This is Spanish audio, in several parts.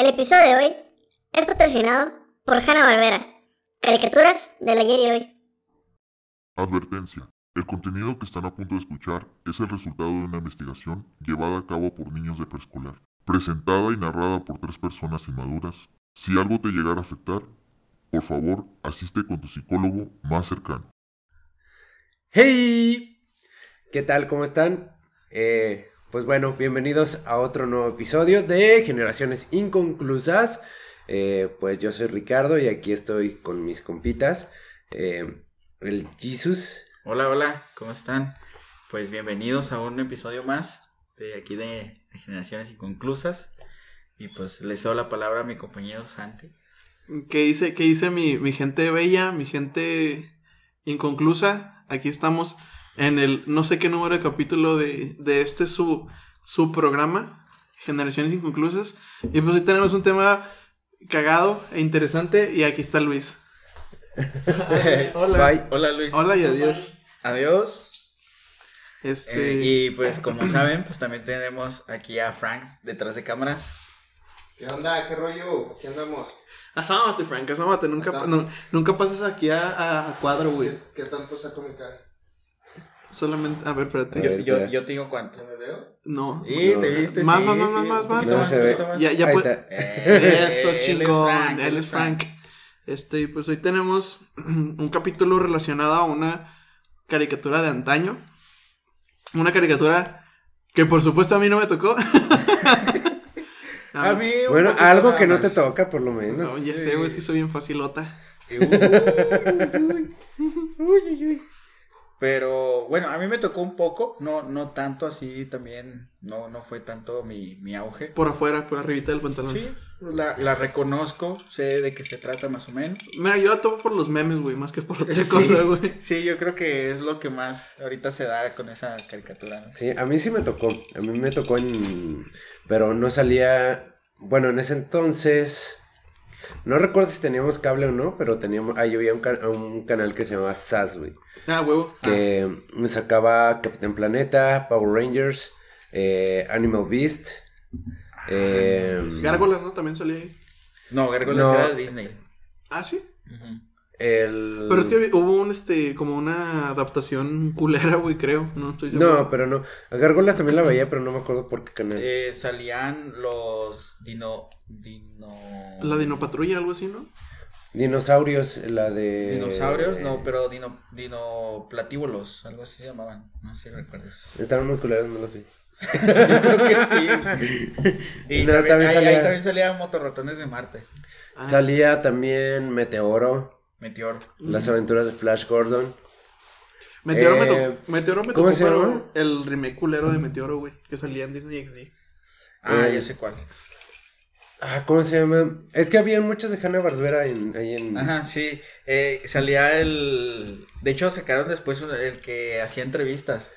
El episodio de hoy es patrocinado por Hanna Barbera, caricaturas del ayer y hoy. Advertencia. El contenido que están a punto de escuchar es el resultado de una investigación llevada a cabo por niños de preescolar, presentada y narrada por tres personas inmaduras. Si algo te llegara a afectar, por favor, asiste con tu psicólogo más cercano. ¡Hey! ¿Qué tal? ¿Cómo están? Eh, pues bueno, bienvenidos a otro nuevo episodio de Generaciones Inconclusas. Eh, pues yo soy Ricardo y aquí estoy con mis compitas. eh, el Jesus. Hola, hola, ¿cómo están? Pues bienvenidos a un episodio más de aquí de, de Generaciones Inconclusas. Y pues les doy la palabra a mi compañero Santi. ¿Qué dice, qué dice mi, mi gente bella, mi gente inconclusa? Aquí estamos en el no sé qué número de capítulo de, de este su, su programa, Generaciones Inconclusas. Y pues hoy tenemos un tema cagado e interesante y aquí está Luis. Hola. Bye. Hola Luis. Hola y adiós. Adiós. Este, Eh, y pues como saben, pues también tenemos aquí a Frank detrás de cámaras. ¿Qué onda? ¿Qué rollo? ¿Qué andamos? asómate, Frank, asómate. Nunca, Asómate. no- nunca pases aquí a, a- a cuadro, güey. ¿Qué, qué tanto saco mi cara? Solamente, a ver, espérate. A Yo, ver, yo, yo te digo cuánto. ¿Se me veo? No. Y No. te viste, Más, sí, más, más, sí, más, más, poquito No más. se ve. poquito Ya, ya Ahí puede- está. Eh, Eso, él es chingón. Frank, él es Frank. Este, pues hoy tenemos un capítulo relacionado a una caricatura de antaño. Una caricatura que por supuesto a mí no me tocó. A mí un Bueno, algo que no te más. toca, por lo menos. No, ya sé, güey, es que soy bien facilota. Pero bueno, a mí me tocó un poco, no, no tanto así también, no, no fue tanto mi, mi auge. Por afuera, por arribita del pantalón. Sí, la, la reconozco, sé de qué se trata más o menos. Mira, yo la tomo por los memes, güey, más que por otra Sí, cosa, güey. Sí, yo creo que es lo que más ahorita se da con esa caricatura. ¿no? Sí, a mí sí me tocó. A mí me tocó en. Pero no salía. Bueno, en ese entonces. No recuerdo si teníamos cable o no, pero teníamos. Ahí había un, ca- un canal que se llamaba SAS, güey. Ah, huevo. Que me sacaba Capitán Planeta, Power Rangers, eh, Animal Beast. eh, Gárgolas, ¿no? También salía ahí. No, Gárgolas No. era de Disney. Ah, sí. Ujú. El... Pero es que hubo un, este, como una adaptación culera, güey, creo. No estoy seguro. No, pero no. A Gárgolas también la veía, pero no me acuerdo por qué canal. Eh, salían los dino... dino... La Dinopatrulla, algo así, ¿no? Dinosaurios, la de... Dinosaurios, no, pero dino, dinoplatíbulos, algo así se llamaban, no sé si recuerdas. Estaban muy culeros, no los vi. Yo creo que sí. Y No, también, también ahí, salía- ahí también salían motorratones de Marte. Ah. Salía también Meteoro, Meteor. las aventuras de Flash Gordon. Meteoro, me, Eh, tocó, Meteoro me ¿cómo tocó, se llama? el remake culero de Meteoro, güey, que salía en Disney XD. Ah, Eh, ya sé cuál. Ah, ¿cómo se llama? Es que había muchos de Hanna Barbera en, ahí en. Ajá, sí. Eh, salía el. De hecho, sacaron después el que hacía entrevistas.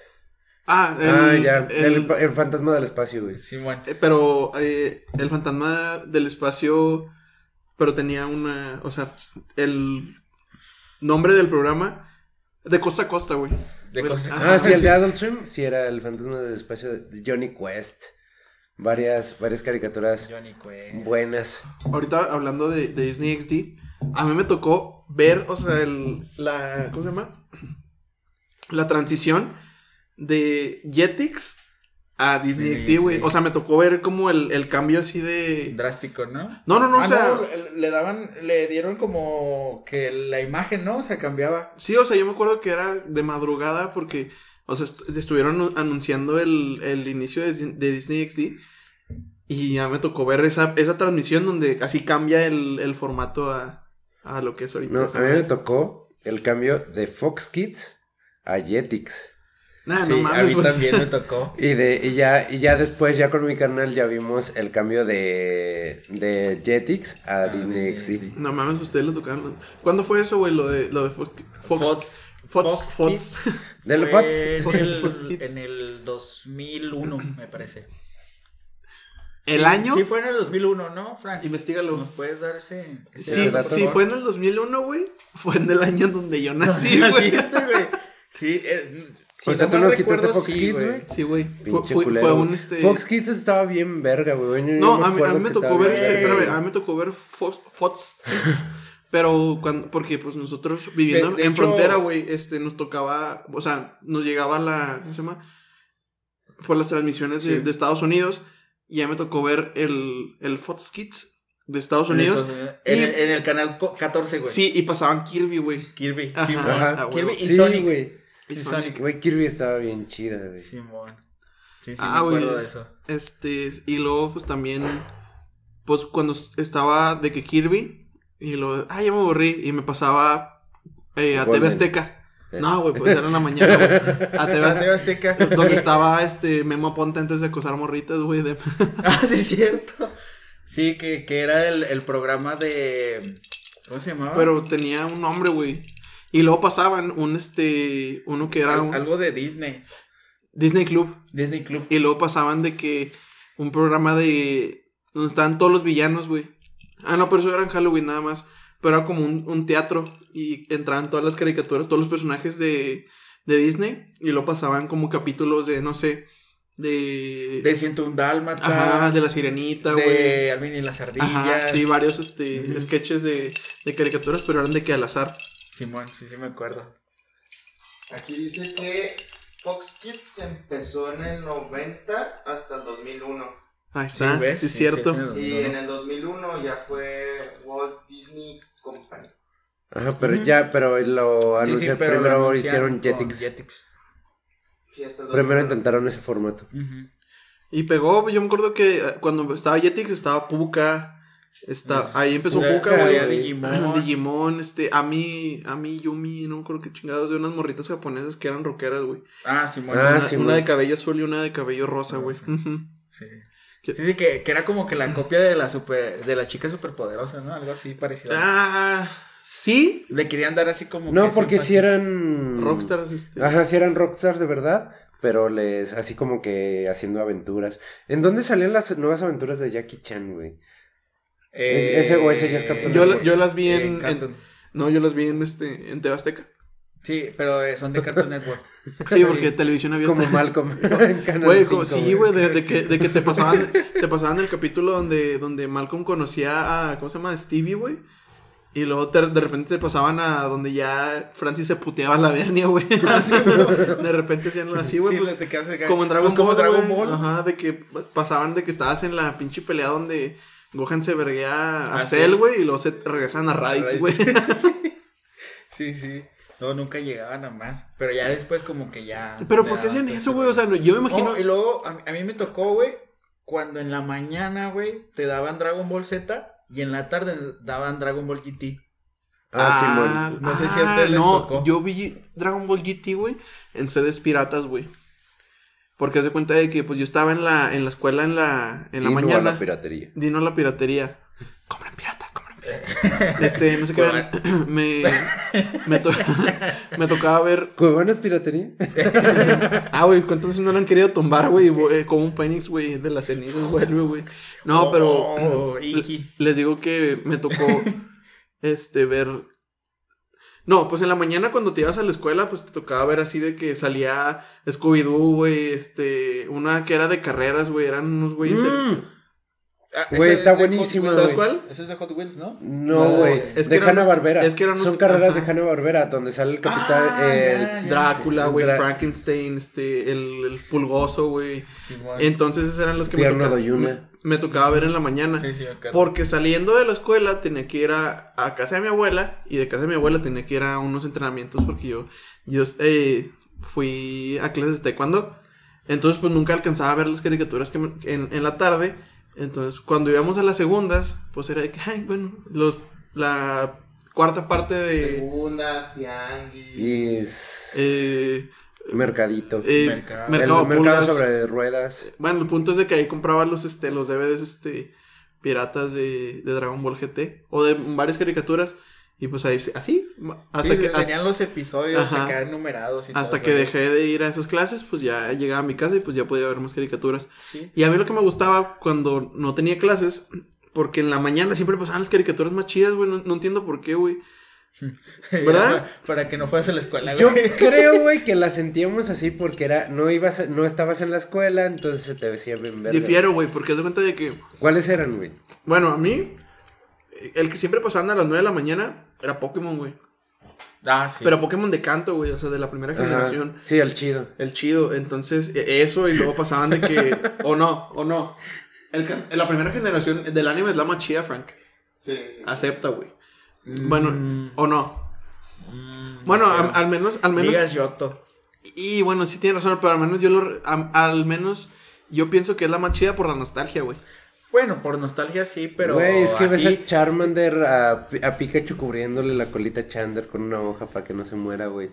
Ah, el, ah, ya. el- El, el fantasma del espacio, güey. Simón. eh, pero eh, el fantasma del espacio, pero tenía una, o sea, el nombre del programa de costa a costa, güey. De Bueno, cosas. Ah, sí, el de Adult Swim. Sí, era el fantasma del espacio de Johnny Quest. Varias, varias caricaturas Johnny Quest. buenas. Ahorita hablando de, de Disney XD, a mí me tocó ver, o sea, el, la, ¿cómo se llama? La transición de Jetix a Disney XD, güey. O sea, me tocó ver como el, el cambio así de... Drástico, ¿no? No, no, no, Ah, o sea... no, le, daban, le dieron como que la imagen, ¿no? O sea, cambiaba. Sí, o sea, yo me acuerdo que era de madrugada porque, o sea, est- estuvieron anu- anunciando el, el inicio de, de Disney XD y ya me tocó ver esa, esa transmisión donde así cambia el, el formato a, a lo que es ahorita. No, a mí me tocó el cambio de Fox Kids a Jetix. Nah, sí, no mames, a mí pues. también me tocó. Y de, y ya, y ya después, ya con mi canal, ya vimos el cambio de, de Jetix a Ah, Disney XD. sí. No mames, ustedes le tocaron. ¿Cuándo fue eso, güey? Lo de, lo de Fox. Fox. Fox- Fox. Fox Fox. Del Fox. En el, Fox Kids. en el 2001, me parece. ¿El Sí, año? Sí, fue en el 2001, ¿no, Frank? Investígalo. ¿Nos puedes dar ese? ese Sí, dato, sí, fue en el 2001, güey. Fue en el año donde yo nací, güey. este, güey. Sí, eh, si O sea, no ¿tú nos quitaste Fox sí, Kids, güey? Sí, güey. Fue, Pinche fue- culero. fue un este. Fox Kids estaba bien verga, güey. No, a mí, a mí me tocó ver, bien espérame, a mí me tocó ver Fox, Fox Kids, pero cuando, porque pues nosotros viviendo De- de en hecho- frontera, güey, este, nos tocaba, o sea, nos llegaba la, ¿cómo se llama? Por las transmisiones de, Sí. de Estados Unidos, y ya me tocó ver el, el Fox Kids de Estados Unidos. En, Y- el, en el canal co- 14, güey. Sí, y pasaban Kirby, güey. Kirby. Ajá. Ajá. Ah, Kirby huevo. y Sí, Sonic. güey. Y Y Sonic. Sonic. Güey, Kirby estaba bien chida, güey. Simón. Sí, sí, Ah, me acuerdo de eso. Este, y luego, pues también, pues cuando estaba de que Kirby, y lo, ah, ya me aburrí, y me pasaba eh, a TV. Azteca. Eh. No, güey, pues era en la mañana, güey. A TV Azteca. Donde estaba este Memo Aponte antes de acosar morritas, güey. De... Ah, sí, es cierto. Sí, que, que era el, el programa de. ¿Cómo se llamaba? Pero tenía un nombre, güey. Y luego pasaban un este. Uno que era Al- un algo de Disney. Disney Club. Disney Club. Y luego pasaban de que. Un programa de. Donde estaban todos los villanos, güey. Ah, no, pero eso era en Halloween nada más. Pero era como un, un teatro. Y entraban todas las caricaturas, todos los personajes de, de Disney. Y luego pasaban como capítulos de, no sé. De. De 101 Dálmatas. Ajá, de la sirenita, güey. De Alvin y las ardillas. Ajá, sí, varios este, sketches de, de caricaturas, pero eran de que al azar. Simón, sí, sí me acuerdo. Aquí dice que Fox Kids empezó en el 90 hasta el 2001. Ahí está, sí, ¿ves? es cierto. sí, sí, Y en el 2001 ya fue Walt Disney Company. Ajá, pero ya, pero lo Sí, sí, anunciaron, pero primero hicieron Jetix. Jetix. Sí, hasta el Primero 2001. intentaron ese formato. Y pegó, yo me acuerdo que cuando estaba Jetix estaba Puka. Está, ahí empezó Puka, Puka, güey. güey. Digimon. Digimon, este, a mí, a mí, Yumi, no me acuerdo qué chingados, de unas morritas japonesas que eran rockeras, güey. Ah, Simón. Ah, una, sí, una de cabello azul y una de cabello rosa, güey. Sí. Sí, sí, que, que era como que la copia de la super, de la chica superpoderosa, ¿no? Algo así parecido. Ah, sí. Le querían dar así como No, que porque si eran... Rockstars, este. Ajá, si eran rockstars de verdad, pero les así como que haciendo aventuras. ¿En dónde salían las nuevas aventuras de Jackie Chan, güey? Eh, ese o ese ya es Cartoon Yo, Network. yo las vi en, en en- no, yo las vi en este, en TV Azteca. Sí, pero eh, son de Cartoon Network. Sí, porque televisión abierta. Como Malcolm en Canal Güey, 5, como- sí, güey, de, de que, de que te pasaban, te pasaban el capítulo donde, donde Malcolm conocía a, ¿cómo se llama? Stevie, güey. Y luego te- de repente te pasaban a donde ya Francis se puteaba a la vernia, güey. Así. De repente hacían así, güey. Sí, pues, te quedas como en Dragon Pues como Ball. Dragon güey. Ball. Ajá, de que pasaban de que estabas en la pinche pelea donde Gohan se verguea a Ah, Cell, sí. güey. Y luego se regresaban a Raditz, güey. Sí, sí. No, nunca llegaban a más. Pero ya después como que ya... Pero ¿por qué hacían eso, güey? O sea, yo me imagino. No, y luego a, mí- a mí me tocó, güey, cuando en la mañana, güey, te daban Dragon Ball Z y en la tarde daban Dragon Ball GT. Ah, Simón. No sé si a ustedes les tocó. Yo vi Dragon Ball GT, güey, en sedes piratas, güey. Porque haz de cuenta de que pues yo estaba en la, en la escuela en la, en la Dino a mañana. la piratería. Dino a la piratería. Compren pirata, compren pirata. Este, no sé qué. me, me, to- me tocaba ver. ¿Cuevanas piratería? Ah, güey, ¿cuántas veces no lo han querido tumbar, güey? Eh, Como un Fénix, güey, de las cenizas, vuelve, güey. No, pero. Oh, Iki. Les digo que me tocó este ver. No, pues en la mañana cuando te ibas a la escuela, pues te tocaba ver así de que salía Scooby-Doo, güey, este, una que era de carreras, güey, eran unos güeyes. Mm. Ah, Güey, está es buenísima. ¿Sabes cuál? Ese es de Hot Wheels, ¿no? No, No, güey. es que de eran Hanna unos- Barbera. es que eran unos- Son carreras de ajá. Hanna Barbera, donde sale el capitán. Ah, el- ya, ya. Drácula, güey, Dra- Frankenstein, este, el, el pulgoso, güey. Entonces esas eran las que me Pierno tocaba, de Yuna. me, me tocaba ver en la mañana. Sí, sí, me acuerdo. Porque saliendo de la escuela tenía que ir a, a casa de mi abuela y de casa de mi abuela tenía que ir a unos entrenamientos porque yo, yo eh, fui a clases de taekwondo. Entonces pues nunca alcanzaba a ver las caricaturas que me- en, en la tarde. Entonces cuando íbamos a las segundas, pues era de que, ay, bueno, los, la cuarta parte de... Segundas, tianguis. Eh, Mercadito. eh, Mercado. mercado el mercado Pulgas. sobre ruedas. Bueno, el punto es de que ahí compraba los, este, los DVDs, este, piratas de, de Dragon Ball GT. O de varias caricaturas. Y pues ahí, así, hasta Sí, que, tenían hasta, los episodios Ajá. acá numerados. Y hasta todo, que dejé de ir a esas clases, pues ya llegaba a mi casa y pues ya podía ver más caricaturas. Sí. Y a mí lo que me gustaba cuando no tenía clases, porque en la mañana siempre pasaban las caricaturas más chidas, güey, no, no entiendo por qué, güey. ¿Verdad? Para que no fueras a la escuela, Yo güey. creo, güey, que la sentíamos así porque era, no ibas, a- no estabas en la escuela, entonces se te decía bien verde. Difiero, güey, porque haz de cuenta de que, ¿Cuáles eran, güey? bueno, a mí, el que siempre pasaban a las 9 de la mañana era Pokémon, güey. Ah, sí. Pero Pokémon de canto, güey, o sea, de la primera Ajá. generación. Sí, el chido. El chido, entonces e- eso y luego pasaban de que, o no, o no. El la primera generación del anime es la más chida, Frank. Sí, sí. Acepta, güey. Bueno, o no. Mm, Bueno, no al menos, al menos. Digas Yoto. Y bueno, sí tiene razón, pero al menos yo lo. am- al menos yo pienso que es la más chida por la nostalgia, güey. Bueno, por nostalgia sí, pero. Güey, es que ves así- a Charmander, a, a Pikachu cubriéndole la colita a Chander con una hoja para que no se muera, güey.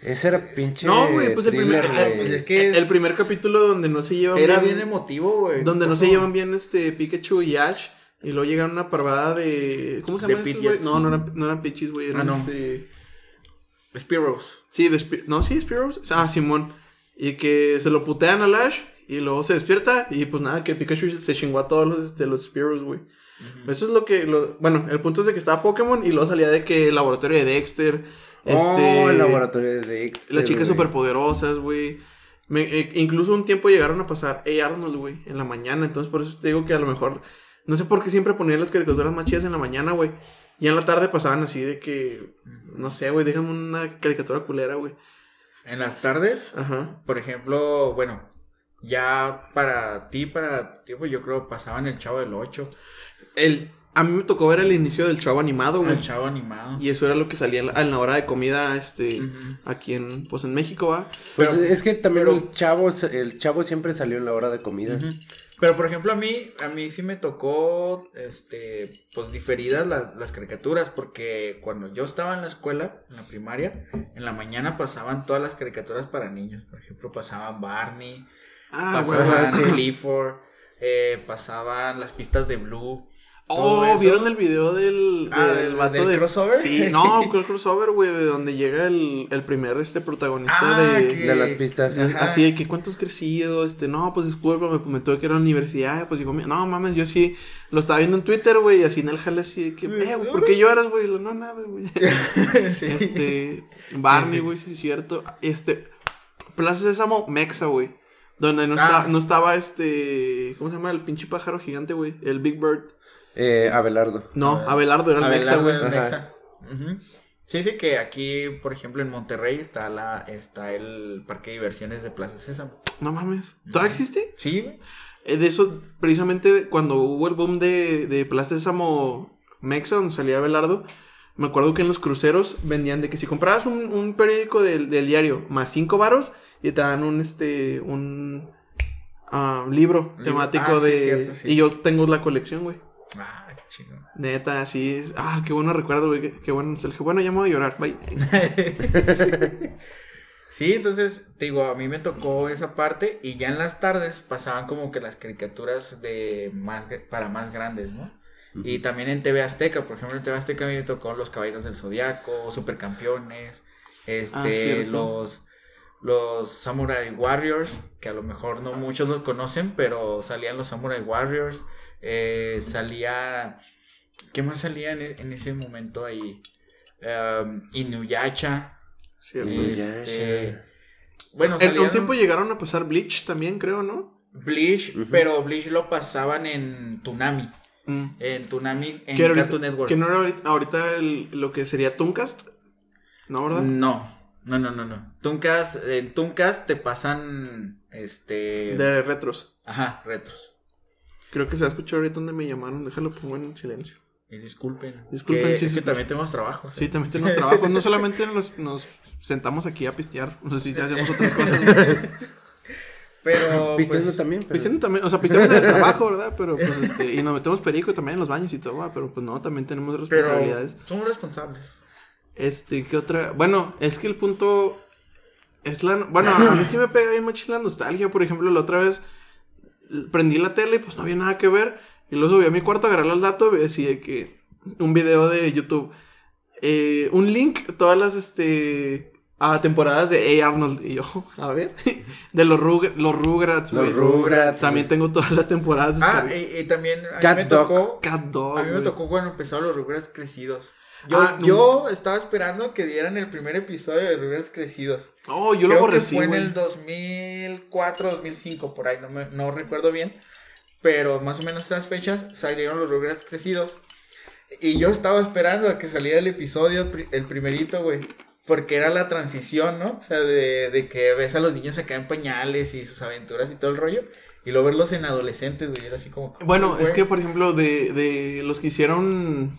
Ese era pinche No, güey, pues el primer- pues es que- es- El primer capítulo donde no se llevan Era bien emotivo, güey. Donde no se llevan bien este Pikachu y Ash. Y luego llega una parvada de. ¿Cómo se estos, güey? No, no eran, no eran Pichis, güey. Eran Ah, no. este. Spearows. Sí, de Spi- No, sí, Spearows. Ah, Simón. Y que se lo putean al Ash. Y luego se despierta. Y pues nada, que Pikachu se chingó a todos los, este, los Spearows, güey. Eso es lo que. Lo... Bueno, el punto es de que estaba Pokémon. Y luego salía de que el laboratorio de Dexter. Este. Oh, el laboratorio de Dexter, Las chicas superpoderosas, güey. Me- eh, incluso un tiempo llegaron a pasar Hey Arnold, güey, en la mañana. Entonces, por eso te digo que a lo mejor. No sé por qué siempre ponían las caricaturas más chidas en la mañana, güey. Y en la tarde pasaban así de que. No sé, güey, déjame una caricatura culera, güey. En las tardes, Ajá. por ejemplo, bueno, ya para ti, para ti, pues yo creo pasaban el Chavo del 8. El, a mí me tocó ver el inicio del chavo animado, güey. El Chavo animado. Y eso era lo que salía en la, en la hora de comida, este. Aquí en. Pues en México, va. Pues Pero- es que también pero- el chavo, el chavo siempre salió en la hora de comida. Pero por ejemplo a mí, a mí sí me tocó, este, pues diferidas la- las caricaturas, porque cuando yo estaba en la escuela, en la primaria, en la mañana pasaban todas las caricaturas para niños. Por ejemplo, pasaban Barney, Ah, pasaban sí. Clifford, eh, pasaban las pistas de Blue. Oh, eso. ¿vieron el video del, Ah, del del- vato del de crossover? Sí, no, el crossover, güey, de donde llega el, el primer este protagonista Ah, de, que- De las pistas. Ajá. Así de que cuántos crecido, este, no, pues discúlpame, me tuve que ir a la universidad, pues digo, no mames, yo sí lo estaba viendo en Twitter, güey, y así en el jale así de que, eh, güey, ¿por qué lloras, güey? No, nada, güey. Sí. Este, Barney, güey, sí es cierto. Este, Plaza Sésamo, Mexa, güey. Donde no, Ah. está, no estaba este, ¿cómo se llama? El pinche pájaro gigante, güey, el Big Bird. Eh, Abelardo. No. Abelardo era el Mexa, güey. Sí, sí, que aquí, por ejemplo, en Monterrey está la está el parque de diversiones de Plaza Sésamo. No mames. ¿Todavía existe? Sí, güey. Eh, de eso, precisamente cuando hubo el boom de, de Plaza Sésamo Mexa, donde salía Abelardo, me acuerdo que en los cruceros vendían de que si comprabas un, un periódico del, del diario más cinco varos y te dan un este un ah, libro temático Ah, sí, de cierto, sí. y yo tengo la colección, güey. Ah, chido. Neta, así es. Ah, qué bueno recuerdo, güey. Qué, qué bueno nostalgia. Bueno, ya me voy a llorar. Bye. Sí, entonces, te digo, a mí me tocó esa parte y ya en las tardes pasaban como que las caricaturas de más para más grandes, ¿no? Y también en TV Azteca, por ejemplo, en TV Azteca a mí me tocó Los Caballeros del Zodiaco, Supercampeones, este, Ah, cierto. los los Samurai Warriors, que a lo mejor no muchos los conocen, pero salían los Samurai Warriors, eh, salía, ¿qué más salía en, e- en ese momento ahí? Um, Inuyasha, Cierto. Inuyasha. este, bueno, En un salían tiempo llegaron a pasar Bleach también, creo, ¿no? Bleach, pero Bleach lo pasaban en Tunami, Mm. en Tunami, en Que ahorita- Cartoon Network. Que no era ahorita, ahorita el- lo que sería Tooncast. ¿No, verdad? No, no, no, no, no. Tuncas, en Tuncas te pasan, este, De retros. ajá, retros. Creo que se va a escuchar ahorita donde me llamaron. Déjalo pongo en silencio. Y disculpen. Disculpen, que, sí, es sí, que también tenemos trabajos. Sí, ¿eh? también tenemos trabajos. No solamente nos, nos sentamos aquí a pistear. No sé si hacemos otras cosas. Pero, Pisteando pues, también. pero- Pisteando también, o sea, pisteamos en el trabajo, ¿verdad? Pero pues este, y nos metemos perico también en los baños y todo, va, pero pues no, también tenemos pero responsabilidades. somos responsables. Este, ¿qué otra? Bueno, es que el punto es la... Bueno, a mí sí me pega bien mucho la nostalgia. Por ejemplo, la otra vez prendí la tele y pues no había nada que ver. Y luego subí a mi cuarto, agarré el dato y decía que un video de YouTube. eh, un link, todas las, este... A temporadas de A. Arnold. Y yo, a ver. De los, Rug- los Rugrats, Los. Rugrats. También tengo todas las temporadas. Ah, y, y también a Cat mí me Dog. tocó, Cat Dog, a mí me tocó cuando empezaron los Rugrats crecidos. Yo, Ah, no. yo estaba esperando que dieran el primer episodio de Rugrats Crecidos. Oh, yo lo Creo que aborrecí, fue en el 2004, 2005, por ahí, no, me- no recuerdo bien. Pero más o menos esas fechas salieron los Rugrats crecidos. Y yo estaba esperando a que saliera el episodio, el primerito, güey. Porque era la transición, ¿no? O sea, de, de que ves a los niños acá en pañales y sus aventuras y todo el rollo. Y luego verlos en adolescentes, güey. Era así como. Bueno, güey. es que, por ejemplo, de, de los que hicieron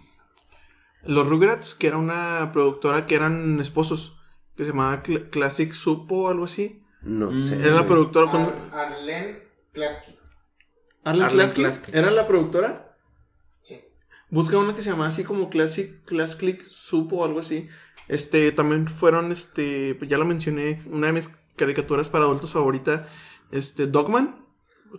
los Rugrats, que era una productora que eran esposos, que se llamaba Cl- Classic Soup o algo así. No Mm. sé. Era la productora con... Ar- Arlen Klasky. Arlen Arlen Klasky. Klasky. ¿Era la productora? Sí. Busca una que se llamaba así como Classic, Classic Soup o algo así. Este, también fueron, este, ya la mencioné, una de mis caricaturas para adultos favorita, este, Dogman.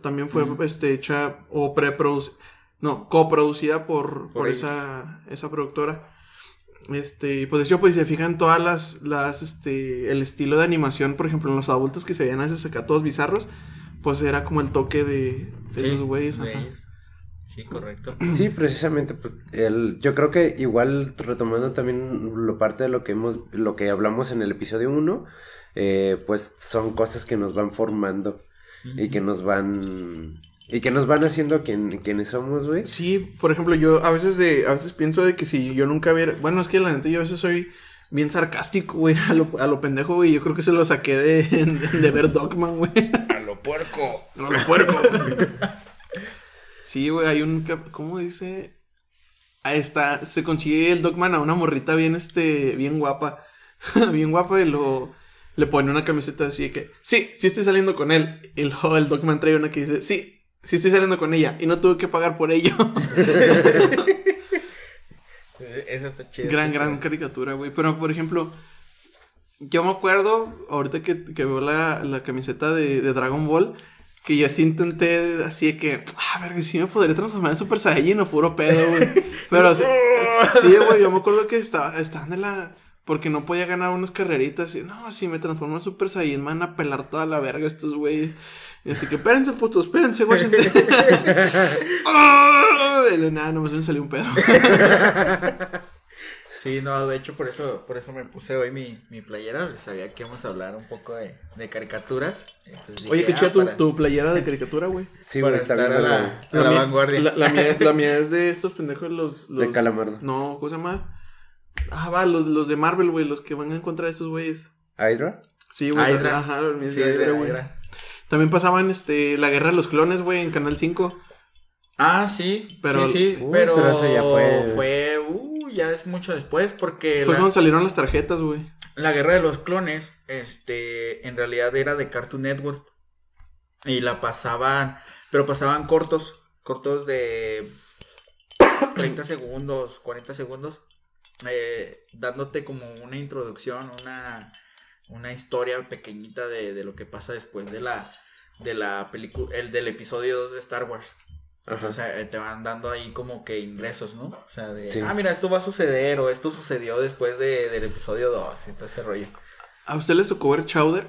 También fue, este, hecha o preproducida, no, coproducida por, por, esa, esa productora. Este, pues de hecho, pues si se fijan todas las, las, este, el estilo de animación, por ejemplo, en los adultos que se veían a veces acá todos bizarros, pues era como el toque de, de Sí, esos güeyes. De. Sí, correcto. Sí, precisamente, pues el, yo creo que igual retomando también lo parte de lo que hemos, lo que hablamos en el episodio 1, pues son cosas que nos van formando y que nos van y que nos van haciendo quien, quienes somos, güey. Sí, por ejemplo, yo a veces de, a veces pienso de que si yo nunca hubiera, bueno, es que la neta yo a veces soy bien sarcástico, güey, a lo, a lo pendejo, güey, yo creo que se lo saqué de, de ver Dogman, güey. A lo puerco. A lo puerco. sí, güey, hay un, ¿cómo dice? Ahí está, se consigue el Dogman a una morrita bien, este, bien guapa, bien guapa y lo, le pone una camiseta así de que, sí, sí estoy saliendo con él. Y luego el Dogman trae una que dice, sí, sí estoy saliendo con ella y no tuve que pagar por ello. Eso está chido. Gran, gran caricatura, güey. Pero, por ejemplo, yo me acuerdo, ahorita que, que veo la, la camiseta de, de Dragon Ball, que yo sí intenté, así de que, ah, verga, sí me podría transformar en Super Saiyajin o puro pedo, güey. Pero, sí, sí, güey, yo me acuerdo que estaba, estaban de la... Porque no podía ganar unas carreritas. Y, no, si me transformo en Super Saiyan, me van a pelar toda la verga estos güeyes. Y así que, espérense, putos, espérense, guáchense. ¡Ah! Y nada, nomás me salió un pedo. Sí, no, de hecho por eso, por eso me puse hoy mi, mi playera. Sabía que íbamos a hablar un poco de, de caricaturas. Dije, Oye, qué ah, chida tu, para- tu playera de caricatura, güey. Sí, para güey, está estar bien, a la, güey. a la mía- vanguardia. La, la mía, la mía es de estos pendejos, los. los De Calamardo. No, ¿cómo se llama? Ah, va, los, los de Marvel, güey, los que van en contra de estos güeyes. ¿Hydra? Sí, güey. Hydra. Ajá, Sí, de es de Hydra, güey. También pasaban este, la guerra de los clones, güey, en Canal 5. Ah, sí, Pero- sí, sí, pero, pero eso ya fue- fue, ya es mucho después porque Fue la, cuando salieron las tarjetas, güey. la guerra de los clones, este, en realidad era de Cartoon Network y la pasaban, pero pasaban cortos, cortos de 30 segundos, 40 segundos, eh, dándote como una introducción, una, una historia pequeñita de, de lo que pasa después de la, de la película, el del episodio 2 de Star Wars. Ajá. O sea, eh, te van dando ahí como que ingresos, ¿no? O sea, de, Sí. ah, mira, esto va a suceder o esto sucedió después de, del episodio 2 y todo ese rollo. ¿A usted les tocó ver Chowder?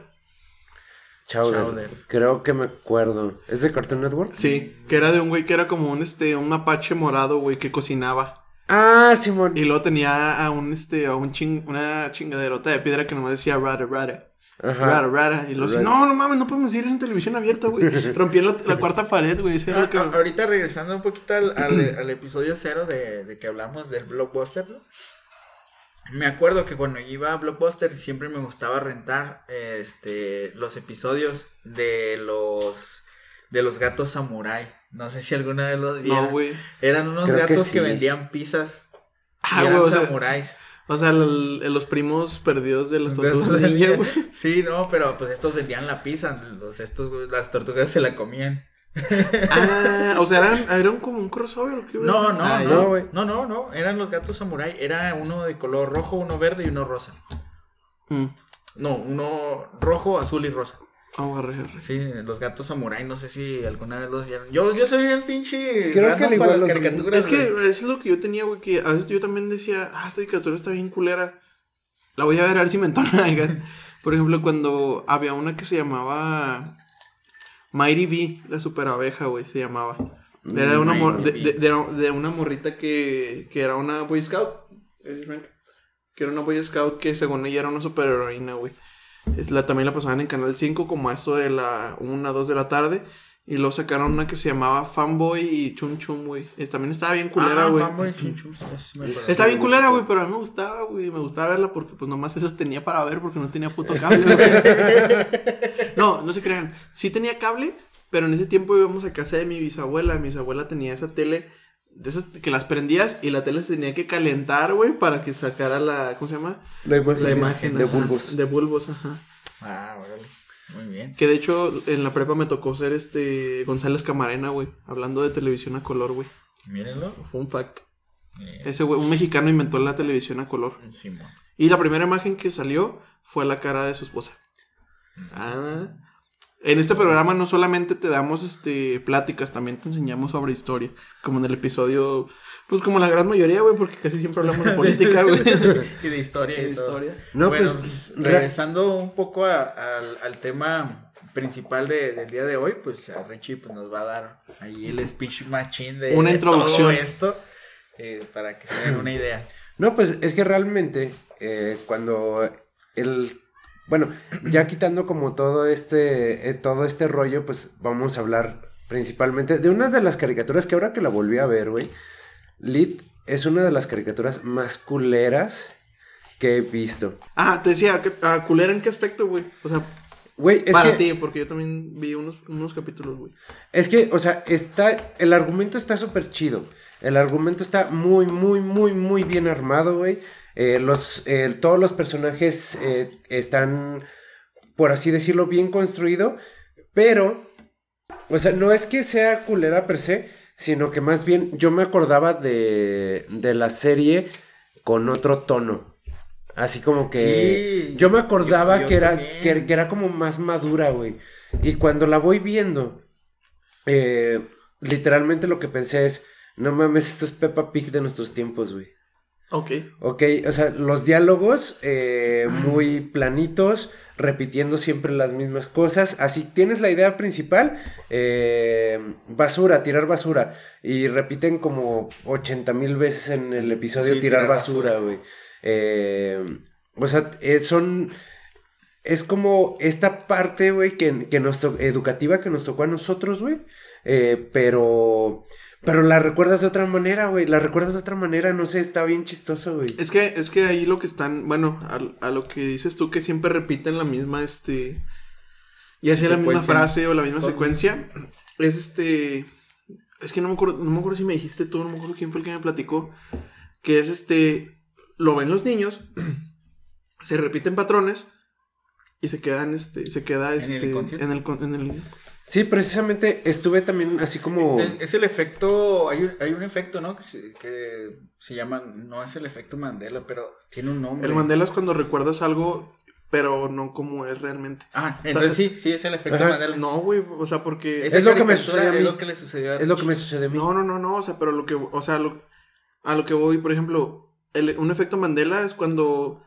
Chowder. Chowder. Creo que me acuerdo. ¿Es de Cartoon Network? Sí, que era de un güey que era como un, este, un mapache morado, güey, que cocinaba. Ah, Simón. Y luego tenía a un, este, a un ching, una chingaderota de piedra que nomás decía rara, rara. Ajá. Rara, rara. Y Rara. no, no mames, no podemos decir eso en televisión abierta, güey. Rompí la, la cuarta pared, güey. Ah, que- ah, ahorita regresando un poquito al, al- al episodio cero de, de que hablamos del blockbuster, ¿no? Me acuerdo que cuando iba a Blockbuster siempre me gustaba rentar este los episodios de los de los gatos samurai. No sé si alguna vez los vieron. No, güey. Eran unos Creo gatos que, sí. vendían pizzas. Ah, y eran o sea, samuráis. O sea, el- el- los primos perdidos de las tortugas ninja, güey. Sí, no, pero pues estos vendían la pizza. Los, estos, las tortugas se la comían. Ah, o sea, eran, eran como un crossover, ¿o qué? No, no, Ah, no, no, güey. no, no, no, eran los gatos samurai. Era uno de color rojo, uno verde y uno rosa. Mm. No, uno rojo, azul y rosa. Ah, arre, arre. Sí, los gatos samurai, no sé si alguna vez los vieron. Yo, yo soy bien pinche. Creo random que al para igual las los- caricaturas. Es que güey. es lo que yo tenía, güey, que a veces yo también decía, ah, esta caricatura está bien culera. La voy a ver a ver si me entona. Por ejemplo, cuando había una que se llamaba Mighty V, la super abeja, güey, se llamaba. Era una, mor- de, Mighty de- de- de una morrita que, que era una Boy Scout. Que era una Boy Scout que según ella era una superheroína, güey. Es la, también la pasaban en Canal 5 como a eso de la 1, 2 de la tarde. Y luego sacaron una que se llamaba Fanboy y Chum Chum, güey. Es- También estaba bien culera, Ah, güey. Fanboy Chum Chum, sí, sí me acuerdo. Está bien culera, güey, pero a mí me gustaba, güey. Me gustaba verla porque pues nomás esas tenía para ver porque no tenía puto cable, güey. No, no se crean. Sí tenía cable, pero en ese tiempo íbamos a casa de mi bisabuela. Mi bisabuela tenía esa tele de esas que las prendías y la tele se tenía que calentar, güey, para que sacara la, ¿cómo se llama? La imagen, La imagen de ajá, bulbos. De bulbos, ajá. Ah, órale. Muy bien. Que de hecho en la prepa me tocó ser este González Camarena, güey, hablando de televisión a color, güey. Mírenlo. Fue un fact. Eh, Ese güey, un mexicano inventó la televisión a color. Simón. Y la primera imagen que salió fue la cara de su esposa. Ah. En este programa no solamente te damos este pláticas, también te enseñamos sobre historia. Como en el episodio, pues como la gran mayoría, güey, porque casi siempre hablamos de política, güey. y de historia y de historia. No, bueno, pues, regresando un poco a- al, al tema principal de- del día de hoy, pues a Richie pues, nos va a dar ahí el speech machine de, Una de introducción. todo esto eh, para que se den una idea. No, pues es que realmente eh, cuando el... Bueno, ya quitando como todo este, eh, todo este rollo, pues vamos a hablar principalmente de una de las caricaturas que ahora que la volví a ver, güey, Lit es una de las caricaturas más culeras que he visto. Ah, te decía, ¿qué- ah, culera en qué aspecto, güey? O sea, Güey, es para que, ti, porque yo también vi unos, unos capítulos, güey. es que, o sea, está, el argumento está súper chido. El argumento está muy, muy, muy, muy bien armado, güey. Eh, los, eh, todos los personajes eh, están, por así decirlo, bien construido. Pero, o sea, no es que sea culera per se, sino que más bien yo me acordaba de, de la serie con otro tono. Así como que Sí, yo me acordaba yo- yo que, era, que, que era como más madura, güey. Y cuando la voy viendo, literalmente lo que pensé es, no mames, esto es Peppa Pig de nuestros tiempos, güey. Ok. Ok, o sea, los diálogos eh, muy planitos, repitiendo siempre las mismas cosas. Así tienes la idea principal, eh, basura, tirar basura. Y repiten como 80 mil veces en el episodio Sí, tirar, tirar basura, güey. Eh, o sea, eh, son... Es como esta parte, güey, que, que nos educativa que nos tocó a nosotros, güey. Eh, pero... Pero la recuerdas de otra manera, güey. La recuerdas de otra manera, no sé, está bien chistoso, güey. Es que, es que ahí lo que están, bueno, a, a lo que dices tú, que siempre repiten la misma, este, ya sea la misma frase o la misma Son- secuencia, es este, es que no me acuerdo, no me acuerdo si me dijiste tú, no me acuerdo quién fue el que me platicó, que es este, lo ven los niños, se repiten patrones y se quedan, este, se queda, el este, inconsciente. en el, con- en el, Sí, precisamente estuve también así como... Es, es el efecto, hay un, hay un efecto, ¿no? Que se, que se llama, no es el efecto Mandela, pero tiene un nombre. el Mandela es cuando recuerdas algo, pero no como es realmente. Ah, entonces sí, sí es el efecto Ajá. Mandela. No, güey, o sea, porque... Es lo que me sucede a mí. Es lo que le sucedió a Es lo que me sucede a mí. No, no, no, no, o sea, pero lo que, o sea, lo- a lo que voy, por ejemplo, el- un efecto Mandela es cuando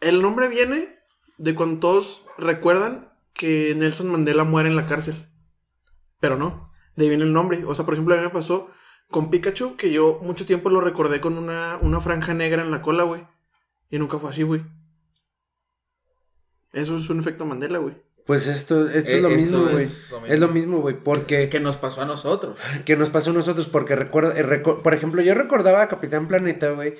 el nombre viene de cuando todos recuerdan que Nelson Mandela muere en la cárcel, pero no, de ahí viene el nombre, o sea, por ejemplo, a mí me pasó con Pikachu, que yo mucho tiempo lo recordé con una, una franja negra en la cola, güey, y nunca fue así, güey. Eso es un efecto Mandela, güey. Pues esto, esto Eh, es lo esto mismo, güey. es lo Es lo mismo. güey, porque... Que nos pasó a nosotros. que nos pasó a nosotros, porque recuerda, eh, reco- por ejemplo, yo recordaba a Capitán Planeta, güey,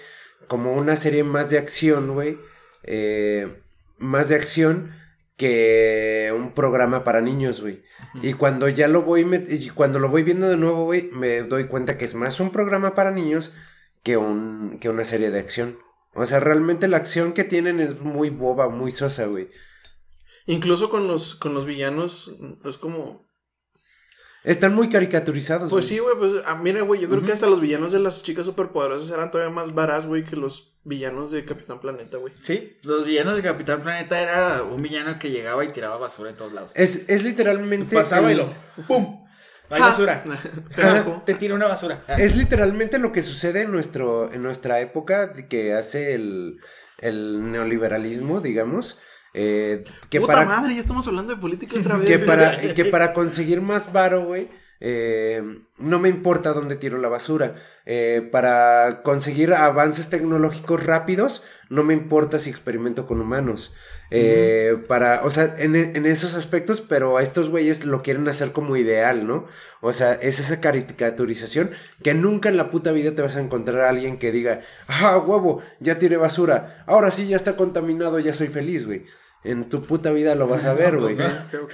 como una serie más de acción, güey, eh, más de acción que un programa para niños, güey. Y cuando ya lo voy, y cuando lo voy viendo de nuevo, güey, me doy cuenta que es más un programa para niños que, un, que una serie de acción. O sea, realmente la acción que tienen es muy boba, muy sosa, güey. Incluso con los, con los villanos, es como, Están muy caricaturizados. Pues güey. sí, güey, pues ah, mira, güey, yo creo que hasta los villanos de las chicas superpoderosas eran todavía más varas, güey, que los villanos de Capitán Planeta, güey. Sí, los villanos de Capitán Planeta era un villano que llegaba y tiraba basura en todos lados. Es, es literalmente... Pasaba y el- lo. ¡Pum! Hay Ja. basura. Te tira una basura. Ah. Es literalmente lo que sucede en, nuestro, en nuestra época que hace el, el neoliberalismo, digamos. Eh, que, Puta para, madre, ya estamos hablando de política otra vez. que, para, que para conseguir más varo, güey, eh, no me importa dónde tiro la basura. Eh, para conseguir avances tecnológicos rápidos, no me importa si experimento con humanos. Eh, Para, o sea, en, en esos aspectos, pero a estos güeyes lo quieren hacer como ideal, ¿no? O sea, es esa caricaturización que nunca en la puta vida te vas a encontrar a alguien que diga, ah, huevo, ya tiré basura, ahora sí ya está contaminado, ya soy feliz, güey. En tu puta vida lo vas a ver, güey. Ok.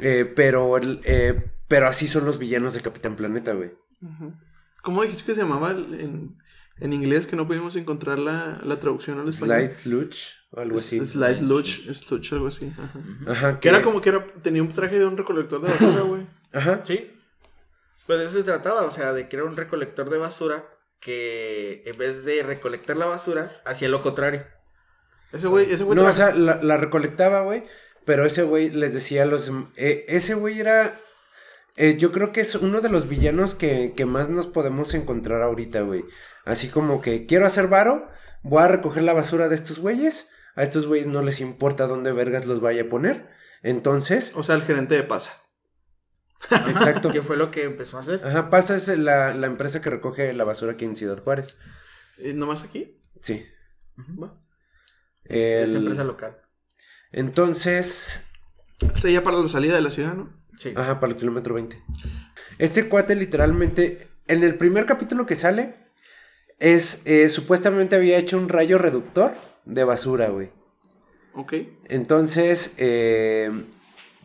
Eh, pero, eh, pero así son los villanos de Capitán Planeta, güey. ¿Cómo dijiste que se llamaba en, en inglés que no pudimos encontrar la, la traducción al español? Slide Sluch o algo así. Slide Luch, Sluch, algo así. Ajá. Ajá, Que era como que era, tenía un traje de un recolector de basura, güey. Ajá. Sí. Pues de eso se trataba, o sea, de que era un recolector de basura que en vez de recolectar la basura, hacía lo contrario. Ese güey, ese güey. No, o sea, la, la recolectaba, güey. Pero ese güey les decía a los... eh, ese güey era... eh, yo creo que es uno de los villanos que, que más nos podemos encontrar ahorita, güey. Así como que quiero hacer varo, voy a recoger la basura de estos güeyes. A estos güeyes no les importa dónde vergas los vaya a poner. Entonces, O sea, el gerente de pasa. exacto. Que fue lo que empezó a hacer. Ajá, pasa es la, la empresa que recoge la basura aquí en Ciudad Juárez. ¿Nomás aquí? Sí. Va. Es El- empresa local. Entonces, O sea, ya para la salida de la ciudad, ¿no? Sí. Ajá, para el kilómetro 20. Este cuate literalmente, en el primer capítulo que sale, es, eh, supuestamente había hecho un rayo reductor de basura, güey. Ok. Entonces, eh,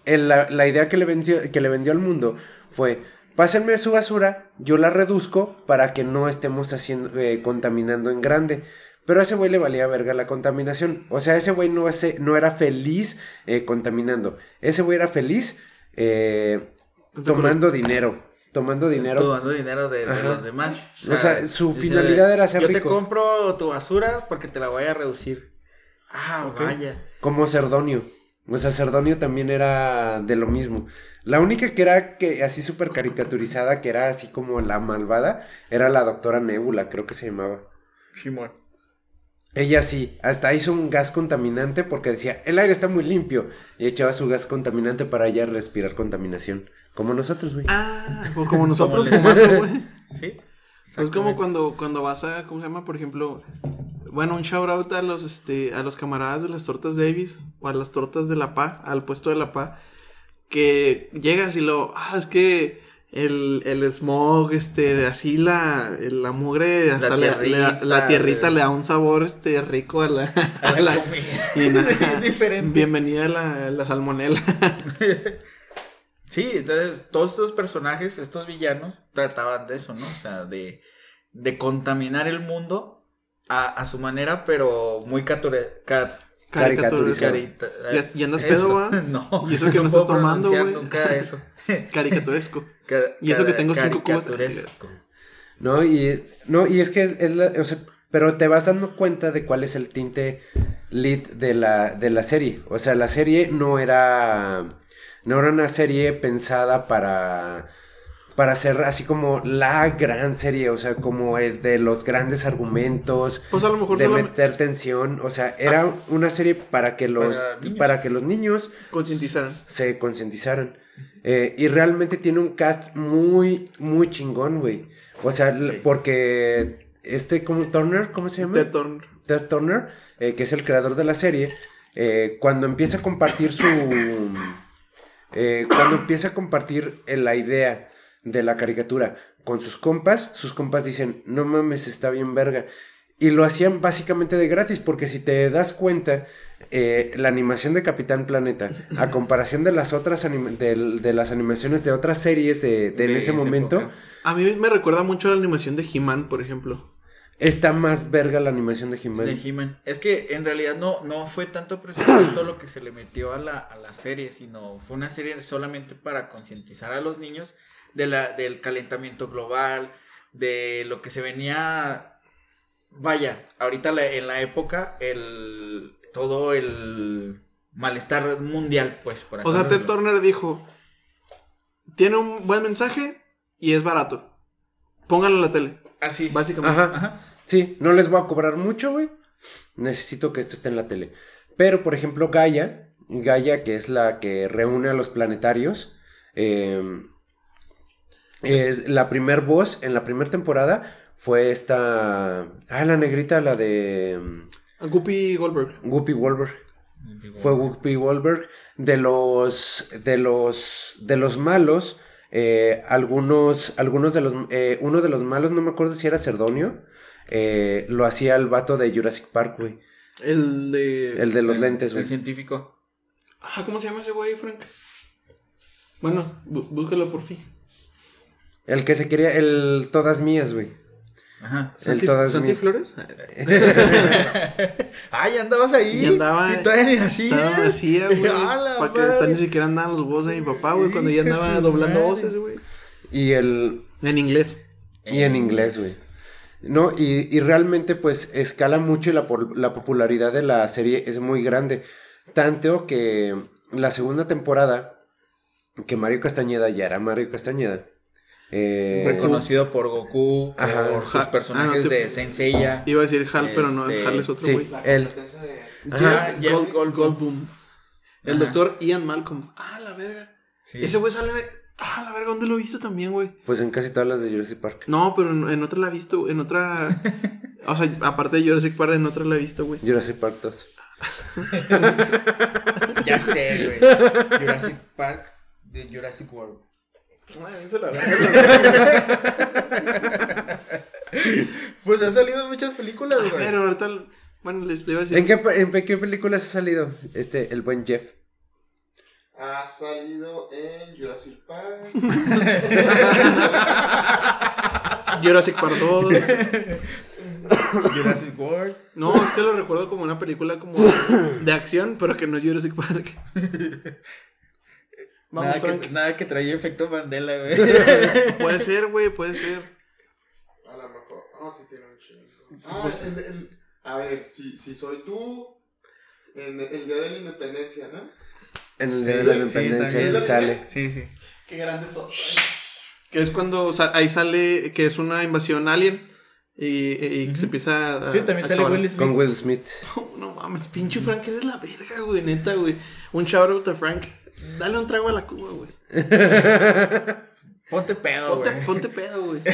el- la, la idea que le, vendió, que le vendió al mundo fue, pásenme su basura, yo la reduzco para que no estemos haciendo, eh, contaminando en grande. Pero a ese güey le valía verga la contaminación. O sea, ese güey no, ese- no era feliz eh, contaminando. Ese güey era feliz eh, tomando dinero. Tomando dinero. Tomando dinero de, los demás. O sea, su finalidad era ser Yo rico. te compro tu basura porque te la voy a reducir. Ah, vaya. Como Cerdonio. O sea, Cerdonio también era de lo mismo. La única que era que así súper caricaturizada, que era así como la malvada, era la doctora Nebula, creo que se llamaba. Simón. Ella sí, hasta hizo un gas contaminante porque decía, el aire está muy limpio. Y echaba su gas contaminante para ella respirar contaminación. Como nosotros, güey. Ah, pues como nosotros Como fumando, güey. Sí. Es como cuando, cuando vas a, ¿cómo se llama? Por ejemplo, bueno, un shout out a los, este, a los camaradas de las tortas Davis o a las tortas de la PA, al puesto de la PA, que llegas y lo, ah, es que el, el smog, este, así la, la mugre, hasta le- le da- tierrita, la tierrita le da un sabor, este, rico a la, A a la la- y Diferente. bienvenida a la, la salmonela. Sí, entonces todos estos personajes, estos villanos, trataban de eso, ¿no? O sea, de, de contaminar el mundo a, a su manera, pero muy cature, ca- Caricaturizado. carita- ¿Ya- ya andas eso, pedo, va? No. Y eso que no estás tomando, güey. nunca eso. Caricaturesco. Ca- Y eso que tengo cinco cubas. caricaturesco. No, y, no, y es que es la, o sea, pero te vas dando cuenta de cuál es el tinte lead de la, de la serie. O sea, la serie no era, no era una serie pensada para, para ser así como la gran serie, o sea, como el de los grandes argumentos, Pues a lo mejor de meter tensión, o sea, era una serie para que los, Para que los niños concientizaran. se concientizaran. Eh, y realmente tiene un cast muy, muy chingón, güey. O sea, Sí. porque este, como Turner, ¿cómo se llama? Ted Turner. Ted Turner, eh, que es el creador de la serie, eh, cuando empieza a compartir su... eh, cuando empieza a compartir eh, la idea de la caricatura con sus compas, sus compas dicen, no mames, está bien verga. Y lo hacían básicamente de gratis, porque si te das cuenta, eh, la animación de Capitán Planeta, a comparación de las otras de, las animaciones de otras series de, de en ese momento, época. A mí me recuerda mucho a la animación de He-Man, por ejemplo. está más verga la animación de He-Man. De He-Man. Es que en realidad no, no fue tanto presupuesto lo que se le metió a la, a la serie, sino fue una serie solamente para concientizar a los niños de la, del calentamiento global, de lo que se venía. Vaya, ahorita la- en la época, el todo el malestar mundial, pues, por así O sea, Ted. Turner dijo, tiene un buen mensaje y es barato. Pónganlo en la tele, Así. básicamente. Ajá. Ajá. Sí, no les voy a cobrar mucho, güey. Necesito que esto esté en la tele. Pero, por ejemplo, Gaia, Gaia, que es la que reúne a los planetarios, eh, Es, la primer voz en la primera temporada fue esta. Ah, la negrita, la de. mm, Guppy Goldberg. Whoopi Goldberg. Fue Whoopi Goldberg. De los. De los. De los malos. eh, algunos. Algunos de los. eh, uno de los malos, no me acuerdo si era Cerdonio. eh, lo hacía el vato de Jurassic Park, güey. El de. El de los lentes, El güey. científico. Ah, ¿cómo se llama ese güey, Frank? Bueno, bú- búscalo por fin. El que se quería. El todas mías, güey. Ajá. El ¿Santi, todas Santi mías. Flores? Ya andabas ahí. Y andaba- Y todavía ni así. Estaba vacía, güey. Para que ni siquiera andaban los voces de mi papá, güey. Cuando ya andaba doblando madre. voces, güey. Y el. En inglés. Y en inglés, güey. No, y, y realmente pues escala mucho y la, la popularidad de la serie es muy grande. Tanto que la segunda temporada, que Mario Castañeda ya era Mario Castañeda. Eh, Reconocido por Goku, Ajá. por sus Ja- personajes ah, no te- de Saint Seiya. Iba a decir Hal, pero no, Este, Hal es otro sí, güey. él. competencia de- Ajá. Jeff Jeff Gold- Goldblum. Goldblum. El Ajá. doctor Ian Malcolm. Ah, la verga. Sí. Ese güey sale. Ah, la verga, ¿dónde lo viste también, güey? Pues en casi todas las de Jurassic Park. No, pero en, en otra la he visto, en otra. o sea, aparte de Jurassic Park, en otra la he visto, güey. Jurassic Park 2. Ya sé, güey. Jurassic Park de Jurassic World. Pues han salido muchas películas, güey. Pero ahorita. Bueno, les a decir. ¿En qué, en qué películas ha salido este, el buen Jeff? Ha salido en Jurassic Park. Jurassic Park 2. Jurassic World. No, es que lo recuerdo como una película como de acción, pero que no es Jurassic Park. Vamos, Nada Frank. que, nada que traía efecto Mandela, güey. Puede ser, güey, puede ser. A lo mejor. No, sí tiene un chingo. Ah, el- el- a ver, si, si soy tú. En el, el día de la independencia, ¿no? En el Sí, Día de la sí, Independencia también. sí sale. Sí, sí. Qué grande sos. Que es cuando sa- ahí sale que es una invasión alien y, y se empieza a. Sí, también a sale acabar. Will Smith. Con Will Smith. No, mames, pinche Frank, eres la verga, güey, neta, güey. Un shout out a Frank. Dale un trago a la cuba, güey. Ponte pedo, güey. ponte pedo, güey.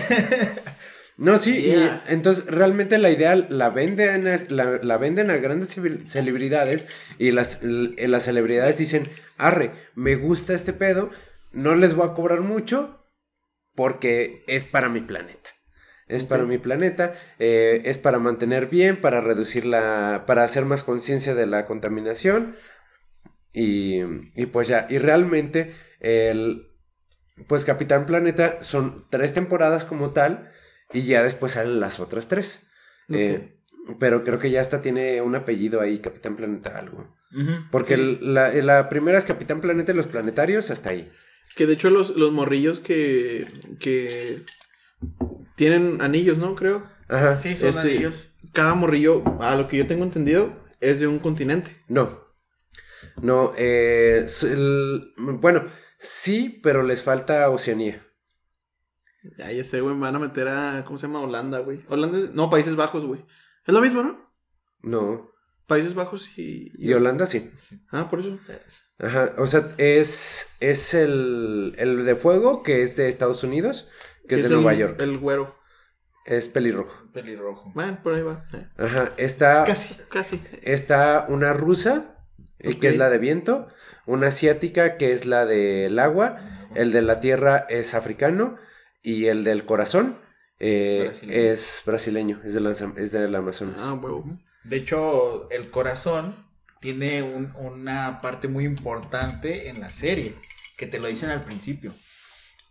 No, sí, Yeah. y entonces realmente la idea la venden, a- la, la venden a grandes celebridades y las, l- las celebridades dicen, arre, me gusta este pedo, no les voy a cobrar mucho porque es para mi planeta. Es para mi planeta, eh, es para mantener bien, para reducir la, para hacer más conciencia de la contaminación y, y pues ya, y realmente el, pues Capitán Planeta son tres temporadas como tal y ya después salen las otras tres. Eh, pero creo que ya hasta tiene un apellido ahí, Capitán Planeta algo. Porque el- la, la primera es Capitán Planeta y los planetarios hasta ahí. Que de hecho los, los morrillos que, que tienen anillos, ¿no? Creo. Ajá. Sí, son Este, anillos. Cada morrillo, a lo que yo tengo entendido, es de un continente. No. No, eh, el- bueno, sí, pero les falta Oceanía. Ya, ya sé, güey, me van a meter a, ¿cómo se llama? Holanda, güey. Holanda, es- no, Países Bajos, güey. Es lo mismo, ¿no? No. Países Bajos y... Y Holanda sí. Ah, por eso. Ajá, o sea, es, es el, el de fuego, que es de Estados Unidos, que es, de el- Nueva York. El güero. Es pelirrojo. Pelirrojo. Bueno, por ahí va. Ajá, está, Casi, casi. está una rusa, eh, Ok. que es la de viento, una asiática, que es la del agua, el de la tierra es africano, y el del corazón eh, Brasileño. es brasileño, es, de las- es del Amazonas. Ah, huevo. De hecho, el corazón tiene un- una parte muy importante en la serie, que te lo dicen al principio.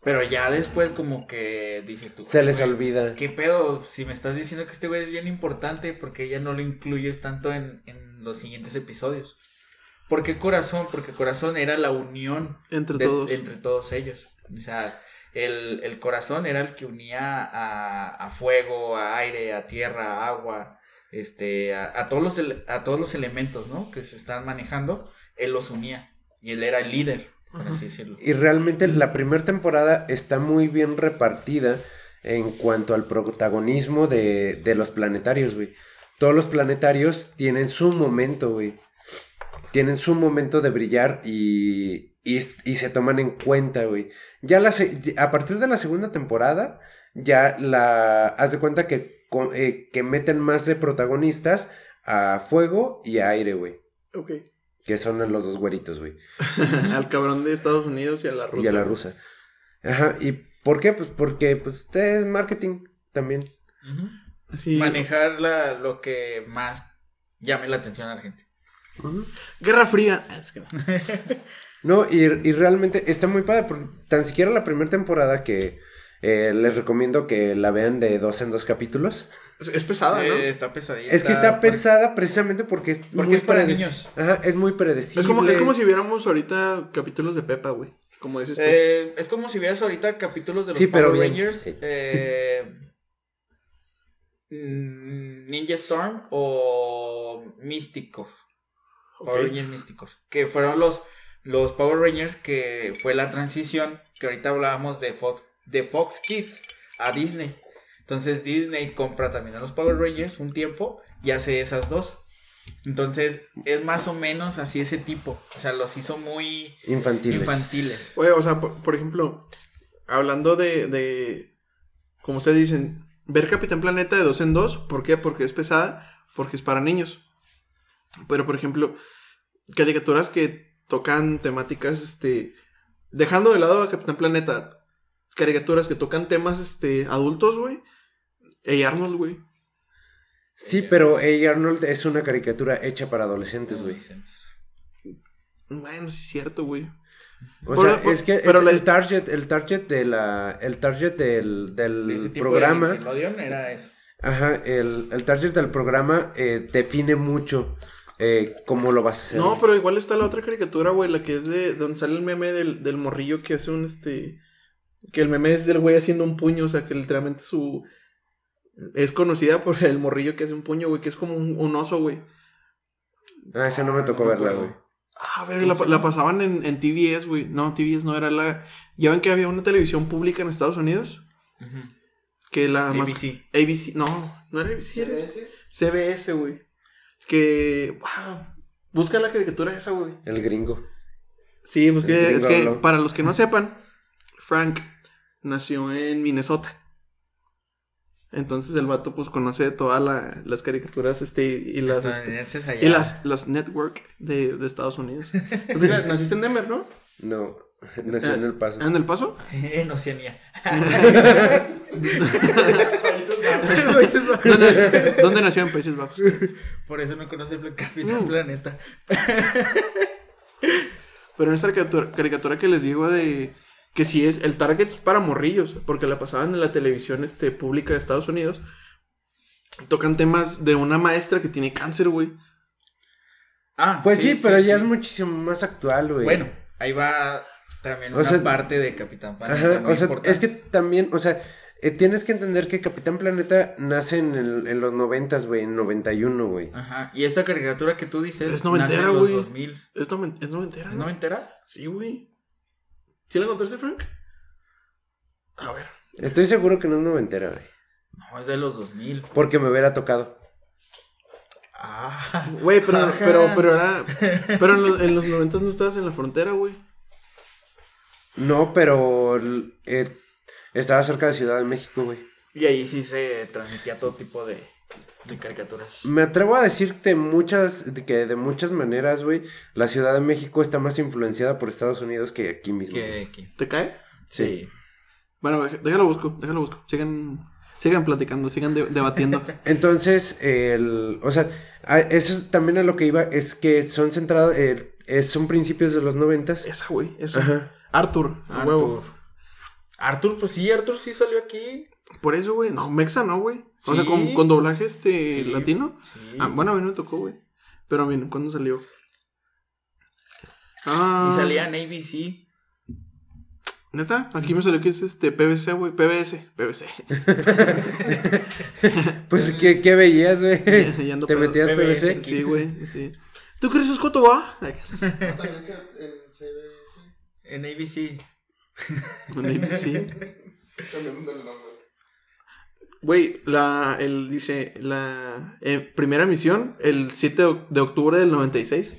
Pero ya después como que dices tú. Se les "Güey, olvida. ¿Qué pedo? Si me estás diciendo que este güey es bien importante, porque ya no lo incluyes tanto en, en los siguientes episodios? ¿Por qué corazón? Porque corazón era la unión Entre de- todos. entre todos ellos. O sea, el, el corazón era el que unía a, a fuego, a aire, a tierra, a agua, este, a, a todos los, a todos los elementos, ¿no? Que se están manejando, él los unía. Y él era el líder, por así decirlo. Y realmente la primera temporada está muy bien repartida en cuanto al protagonismo de, de los planetarios, güey. Todos los planetarios tienen su momento, güey. Tienen su momento de brillar y, y, se toman en cuenta, güey. Ya la a partir de la segunda temporada, ya la... Haz de cuenta que, con- eh, que meten más de protagonistas a fuego y a aire, güey. Ok. Que son los dos güeritos, güey. Al cabrón de Estados Unidos y a la rusa. Y a la rusa. Ajá, ¿y por qué? Pues porque, pues, es marketing también. Sí. Manejar la, lo que más llame la atención a la gente. Guerra Fría. Ah, Es que no. No, y, y realmente está muy padre, porque tan siquiera la primera temporada que eh, les recomiendo que la vean de dos en dos capítulos. Es, es pesada, ¿no? Eh, está pesadita. Es que está pesada precisamente porque es Porque muy es para niños. Ajá, es muy predecible. Es como, es como si viéramos ahorita capítulos de Pepa, güey. Como dices tú. Eh, es como si vieras ahorita capítulos de los Sí, pero Power bien. Rangers. Sí. eh, Ninja Storm o Místicos. Power. Rangers Místicos. Que fueron los, los Power Rangers que fue la transición que ahorita hablábamos de Fox, de Fox Kids a Disney. Entonces Disney compra también a los Power Rangers un tiempo y hace esas dos. Entonces es más o menos así ese tipo. O sea, los hizo muy Infantiles. infantiles. Oye, o sea, por, por ejemplo, hablando de, de, como ustedes dicen, ver Capitán Planeta de dos en dos, ¿por qué? Porque es pesada, porque es para niños. Pero, por ejemplo, caricaturas que tocan temáticas, este, dejando de lado a Capitán Planeta, caricaturas que tocan temas, este, adultos, güey. Ey Arnold, güey. Sí, pero A. Arnold es una caricatura hecha para adolescentes, güey. Bueno, sí es cierto, güey. O Pero- sea, es que pero es la- el target, el target de la, el target del, del De ese tipo programa. de era eso. Ajá, el, el target del programa eh, define mucho eh, cómo lo vas a hacer. No, pero igual está la otra caricatura, güey, la que es de donde sale el meme del, del morrillo que hace un este que el meme es del güey haciendo un puño, o sea, que literalmente su es conocida por el morrillo que hace un puño, güey, que es como un, un oso, güey. Ah, esa no me tocó no verla, güey. Ah, ver, la, la pasaban en, en TBS, güey. No, TBS no era la. Ya ven que había una televisión pública en Estados Unidos. Que la más. ABC. ABC. No, no era ABC, era. CBS, güey. Que. Wow. Busca la caricatura esa, güey. El gringo. Sí, pues que, gringo es que habló. para los que no sepan, Frank nació en Minnesota. Entonces el vato pues conoce todas la- las caricaturas este, y las este, allá. y las, las network de, de Estados Unidos. Mira, naciste en Denver, ¿no? No, nació en El Paso. ¿En el paso? En Oceanía. Países Bajos. ¿Dónde, nació? ¿Dónde nació? En Países Bajos. Por eso no conoce el Capitán Mm. Planeta. Pero en esta caricatura, caricatura que les digo de que si es el target es para morrillos, porque la pasaban en la televisión este, pública de Estados Unidos. Tocan temas de una maestra que tiene cáncer, güey. Ah, Pues sí, pero ya sí. es muchísimo más actual, güey. Bueno, ahí va también O una sea, parte de Capitán Planeta. Ajá, muy o sea, importante. es que también, o sea, eh, tienes que entender que Capitán Planeta nace en, el- en los noventas, güey, en 91, güey. Ajá, y esta caricatura que tú dices Es noventera, nace en los güey. 2000. Es, noven- es noventera, ¿Es ¿no? noventera? Sí, güey. ¿Sí la encontraste, Frank? A ver. Estoy seguro que no es noventera, güey. No, es de los 2000. Porque me hubiera tocado. Ah, Güey, pero, Ajá. pero, pero era. Pero en, los- en los noventas no estabas en la frontera, güey. No, pero eh, estaba cerca de Ciudad de México, güey. y ahí sí se transmitía todo tipo de, de caricaturas. Me atrevo a decir de muchas, de que de muchas maneras, güey, la Ciudad de México está más influenciada por Estados Unidos que aquí mismo. Que, ¿Te cae? sí. Bueno, déjalo busco, déjalo busco. Sigan, sigan platicando, sigan de- debatiendo. Entonces, el, o sea, a- eso es también a lo que iba, es que son centrados, eh, es- son principios de los noventas. esa, güey, esa. Ajá. Arthur, a huevo. Arthur. Pues sí, Arthur sí salió aquí. Por eso, güey. No, Mexa no, güey. O sea, con, con doblaje este Sí. latino. Sí. Ah, bueno, a mí no me tocó, güey. Pero a mí, ¿cuándo salió? Ah. Y salía en ABC. ¿Neta? Aquí me salió que es este PVC, güey. PVS. PVC. Pues, ¿qué, qué veías, güey? Ya- ya ando ¿Te pedo. metías PBS. PVC? Sí, güey. Sí. ¿Tú crees que es Coto, va? Ay, También se, en CBS. En ABC. Sí. Güey, la, el, dice, la eh, primera emisión, el 7 de oc- de octubre del 96.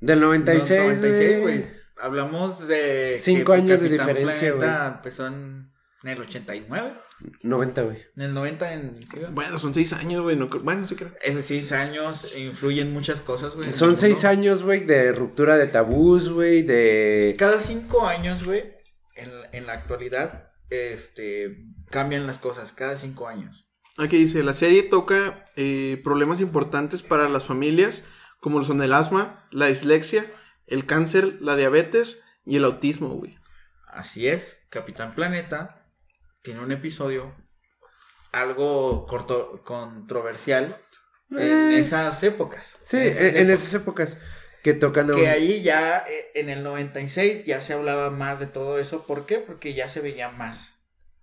Del 96, No, 96, güey. güey. Hablamos de. Cinco que años de diferencia, Planeta empezó en, en el 89. 90, güey. En el 90 en. ¿sí, güey? Bueno, son seis años, güey. No, bueno, sí creo. Esos seis años influyen muchas cosas, güey. Son seis años, güey, de ruptura de tabús, güey, de... Cada cinco años, güey, en, en la actualidad, este, cambian las cosas. Cada cinco años. Aquí dice, la serie toca eh, problemas importantes para las familias, como lo son el asma, la dislexia, el cáncer, la diabetes y el autismo, güey. Así es, Capitán Planeta tiene un episodio algo corto, controversial en Eh. esas épocas. Sí, En esas en, en épocas. esas épocas que tocan a Que un- ahí ya eh, en el 96 ya se hablaba más de todo eso. ¿Por qué? Porque ya se veía más.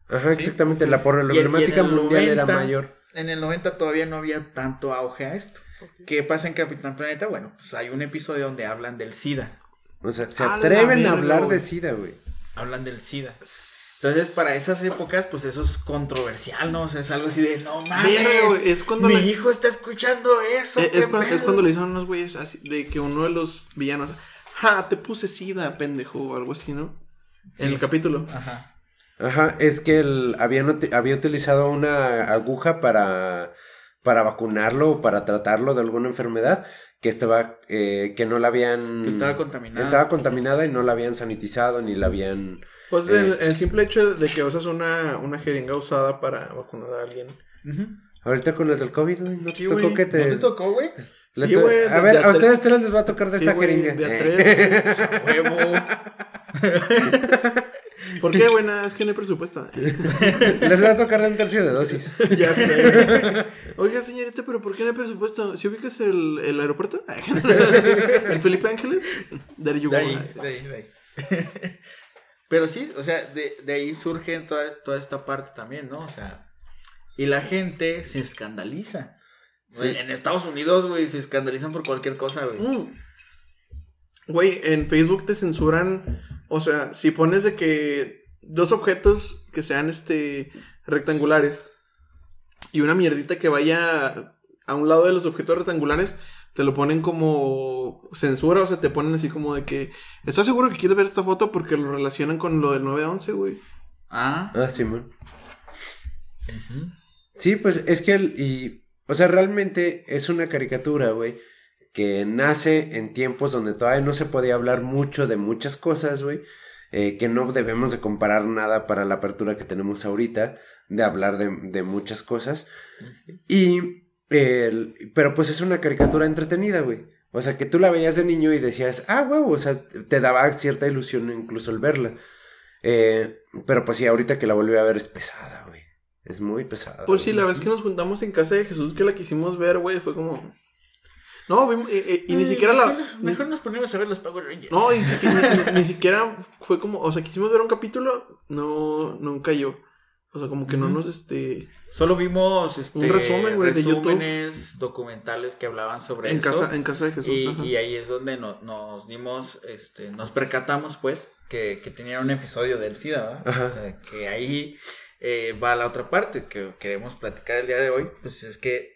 Ajá, exactamente, la problemática mundial era 90, mayor. En el 90 todavía no había tanto auge a esto. ¿Qué pasa en Capitán Planeta? Bueno, pues hay un episodio donde hablan del SIDA. O sea, se atreven a hablar de. SIDA, güey. Hablan del SIDA. Entonces, para esas épocas, pues eso es controversial, ¿no? O sea, es algo así de, no mames, es cuando mi la- hijo está escuchando eso. Eh, qué es, cuan- es pedo". cuando le a unos güeyes así, de que uno de los villanos, ja, te puse sida, pendejo, o algo así, ¿no? En el capítulo. Ajá. Ajá, es que él había, había utilizado una aguja para, para vacunarlo o para tratarlo de alguna enfermedad que estaba, eh, que no la habían... Que estaba contaminada. Estaba contaminada y no la habían sanitizado ni la habían... Pues Eh. el, el simple hecho de que usas una, una jeringa usada para vacunar a alguien. Ahorita con las del COVID, güey, ¿no te Sí, tocó güey, que ¿No te... te tocó, güey? Sí, to- güey, a de- ver, de a tres- ustedes tres les va a tocar de Sí, esta jeringa. de a Eh. tres. Huevo. ¿Por qué, güey? Nada, es que no hay presupuesto. Les va a tocar de un tercio de dosis. ya sé. Oiga, señorita, pero ¿por qué no hay presupuesto? ¿Si ubicas el, el aeropuerto? ¿El Felipe Ángeles? There you De go. ahí, de ahí, de ahí. Pero sí, o sea, de, de ahí surge toda, toda esta parte también, ¿no? O sea, y la gente se escandaliza. En Estados Unidos, güey, se escandalizan por cualquier cosa, güey. Mm. Güey, en Facebook te censuran. O sea, si pones de que dos objetos que sean este rectangulares y una mierdita que vaya a un lado de los objetos rectangulares, te lo ponen como censura, o sea, te ponen así como de que ¿estás seguro que quieres ver esta foto? Porque lo relacionan con lo del 911, güey. Ah, Ah, Simón. Sí, pues es que el, y, o sea, realmente es una caricatura, güey, que nace en tiempos donde todavía no se podía hablar mucho de muchas cosas, güey, eh, que no debemos de comparar nada para la apertura que tenemos ahorita, de hablar de, de muchas cosas, y, el- pero pues es una caricatura entretenida, güey. O sea, que tú la veías de niño y decías, ah, huevo, o sea, te daba cierta ilusión incluso el verla. Eh, pero pues sí, ahorita que la volví a ver es pesada, güey. Es muy pesada. Pues sí, güey. la vez que nos juntamos en casa de Jesús que la quisimos ver, güey, fue como... No, vimos- eh, eh, y ni siquiera la... Mejor, nos ponemos a ver los Power Rangers. No, y ni, siquiera- ni- ni siquiera fue como, o sea, quisimos ver un capítulo, no, no cayó. O sea, como que no nos, este, Solo vimos este, Un resumen, güey, de YouTube. resúmenes, documentales que hablaban sobre en eso. casa, en casa de Jesús. y, ajá. y ahí es donde no- nos dimos, este, nos percatamos, pues, que, que tenía un episodio del SIDA, ¿verdad? Ajá. O sea, que ahí eh, va la otra parte que queremos platicar el día de hoy, pues es que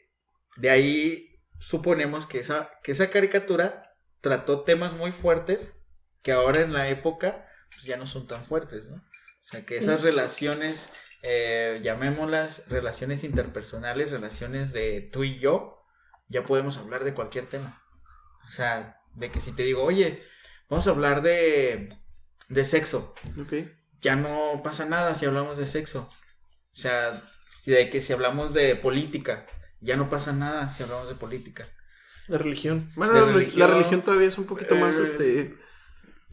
de ahí suponemos que esa, que esa caricatura trató temas muy fuertes que ahora en la época, pues ya no son tan fuertes, ¿no? O sea, que esas relaciones, eh, llamémoslas relaciones interpersonales, relaciones de tú y yo, ya podemos hablar de cualquier tema. O sea, de que si te digo, oye, vamos a hablar de, de sexo, Ok. ya no pasa nada si hablamos de sexo. O sea, y de que si hablamos de política, ya no pasa nada si hablamos de política. La religión. Bueno, De la, religión, religión, la religión todavía es un poquito más, eh, este,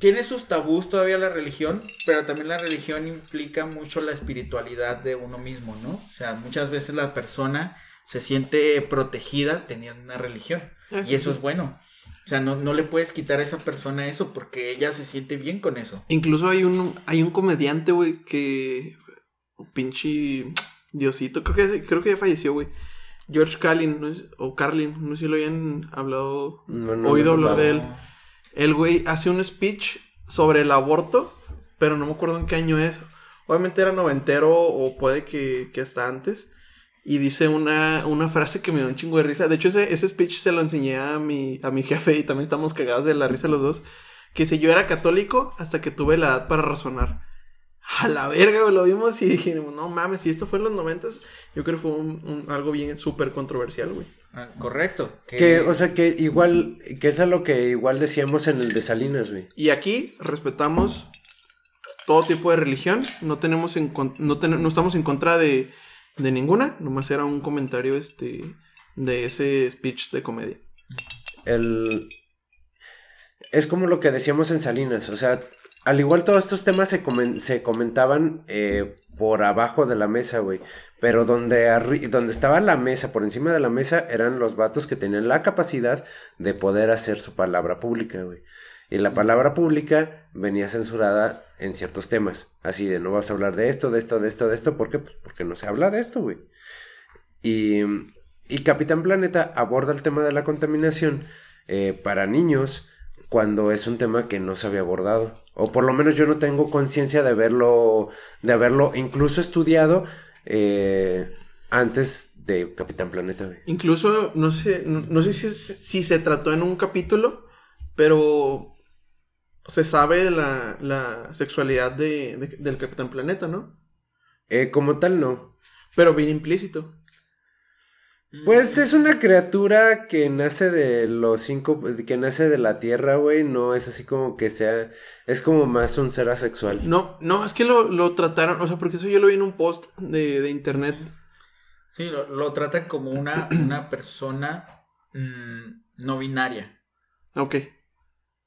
Tiene sus tabús todavía la religión, pero también la religión implica mucho la espiritualidad de uno mismo, ¿no? O sea, muchas veces la persona se siente protegida teniendo una religión. Ah, Y eso sí. es bueno. O sea, no, no le puedes quitar a esa persona eso porque ella se siente bien con eso. Incluso hay un, hay un comediante, güey, que, pinche Diosito, creo que, creo que ya falleció, güey. George Carlin, ¿no es? o Carlin, no sé si lo habían hablado, No, no, oído no, hablar no. de él. El güey hace un speech sobre el aborto, pero no me acuerdo en qué año es. Obviamente era noventero o puede que, que hasta antes. Y dice una, una frase que me dio un chingo de risa. De hecho, ese, ese speech se lo enseñé a mi, a mi jefe y también estamos cagados de la risa los dos. Que si yo era católico hasta que tuve la edad para razonar. A la verga, lo vimos y dijimos, no mames, si esto fue en los noventas, yo creo que fue algo bien súper controversial, güey. Ah, correcto. Que, Que, o sea, que igual, que eso es lo que igual decíamos en el de Salinas, güey. Y aquí respetamos todo tipo de religión, no tenemos en con- no, ten- no estamos en contra de, de ninguna, nomás era un comentario este de ese speech de comedia. El... Es como lo que decíamos en Salinas, o sea, al igual todos estos temas se, comen- se comentaban eh, por abajo de la mesa, güey. Pero donde, donde estaba la mesa, por encima de la mesa, eran los vatos que tenían la capacidad de poder hacer su palabra pública, güey. Y la palabra pública venía censurada en ciertos temas. Así de no vas a hablar de esto, de esto, de esto, de esto. ¿Por qué? Pues porque no se habla de esto, güey. Y, y Capitán Planeta aborda el tema de la contaminación eh, para niños cuando es un tema que no se había abordado. O por lo menos yo no tengo conciencia de haberlo, de haberlo incluso estudiado eh, antes de Capitán Planeta, güey. Incluso, no sé, no, no sé si, si se trató en un capítulo, pero se sabe de la, la sexualidad de, de- del Capitán Planeta, ¿no? Eh, como tal, no. Pero bien implícito. Pues es una criatura que nace de los cinco, que nace de la tierra, güey. No es así como que sea, es como más un ser asexual. No, no, es que lo, lo trataron, o sea, porque eso yo lo vi en un post de, de internet. Sí, lo, lo tratan como una, una persona mm, no binaria. Ok,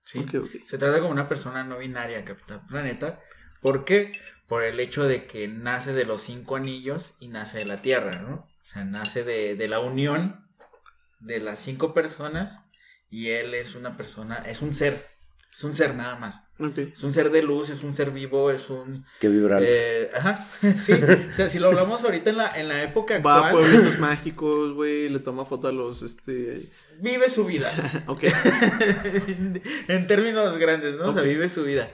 ¿sí? ok, ok. Se trata como una persona no binaria, Capitán Planeta. ¿Por qué? Por el hecho de que nace de los cinco anillos y nace de la Tierra, ¿no? O sea, nace de, de la unión de las cinco personas y él es una persona, es un ser, es un ser nada más. ok. Es un ser de luz, es un ser vivo, es un... Que vibra alto. eh, ajá, sí. O sea, si lo hablamos ahorita en la, en la época Va a actual, pueblitos mágicos, güey, le toma foto a los, este... vive su vida. Ok, en términos grandes, ¿no? O sea, vive su vida.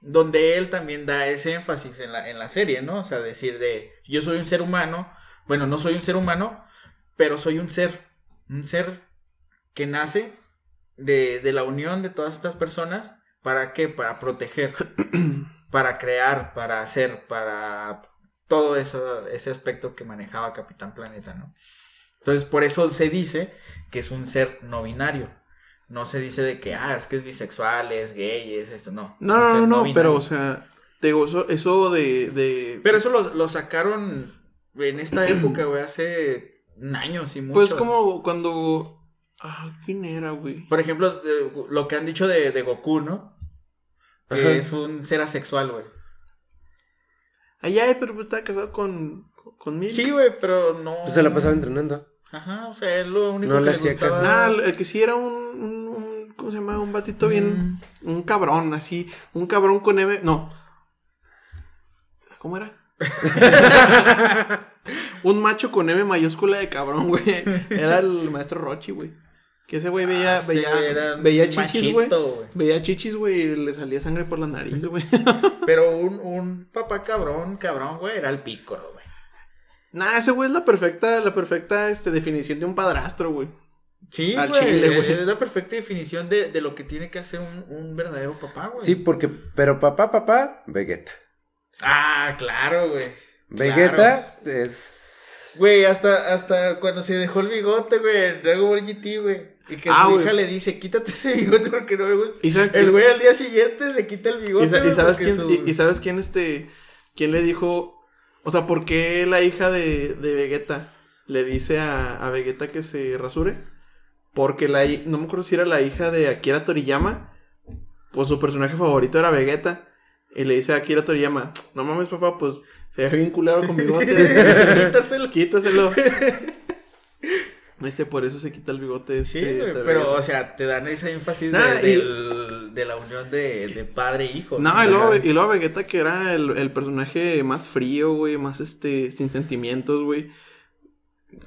Donde él también da ese énfasis en la, en la serie, ¿no? O sea, decir de, yo soy un ser humano, bueno, no soy un ser humano, pero soy un ser, un ser que nace de, de la unión de todas estas personas, ¿para qué? Para proteger, para crear, para hacer, para todo eso, ese aspecto que manejaba Capitán Planeta, ¿no? Entonces, por eso se dice que es un ser no binario. No se dice de que, ah, es que es bisexual, es gay, es esto, no. no, no, no, no, pero, o sea, te eso, eso de, de... Pero eso lo, lo sacaron en esta época, güey, hace años y mucho. Pues como cuando... Ah, ¿quién era, güey? Por ejemplo, de- lo que han dicho de, de Goku, ¿no? Que Ajá. es un ser asexual, güey. Ay, ay, pero pues estaba casado con, con Milk. Sí, güey, pero no. Pues se la pasaba entrenando. Ajá, o sea, es lo único No que le le hacía gustaba. Nah, el que sí era un, un, un- ¿cómo se llama? Un batito bien, un cabrón, así, un cabrón con M, no. ¿Cómo era? un macho con M mayúscula de cabrón, güey. Era el maestro Rochi, güey. Que ese güey veía, Ah, veía, chichis, güey. Veía chichis, güey, y le salía sangre por la nariz, güey. Pero un, un papá cabrón, cabrón, güey, era el pícoro, güey. nah, ese güey es la perfecta, la perfecta este, definición de un padrastro, güey. Sí, Al güey. chile, güey. Es la perfecta definición de, de lo que tiene que hacer un, un verdadero papá, güey. Sí, porque, pero papá, papá, Vegeta. Ah, claro, güey. Vegeta es... Güey, hasta, hasta cuando se dejó el bigote, güey, en Dragon Ball GT, güey. Y que Ah, su hija le dice, quítate ese bigote porque no me gusta. ¿Y sabes, El güey al día siguiente se quita el bigote. y sa- y güey, sabes quién, su- y, y sabes quién, este, quién le dijo, o sea, por qué la hija de, de Vegeta le dice a, a Vegeta que se rasure? Porque la, no me acuerdo si era la hija de Akira Toriyama, pues su personaje favorito era Vegeta. Y le dice a Akira Toriyama, no mames papá, pues se ve bien culero con bigote. Quítaselo. Quítaselo. Este, por eso se quita el bigote. Sí, Este, güey, este pero, o sea, te dan ese énfasis de, Nah, y- del- de la unión de, de padre e hijo. No, y luego, y luego Vegeta que era el, el personaje más frío, güey, más este, sin sentimientos, güey.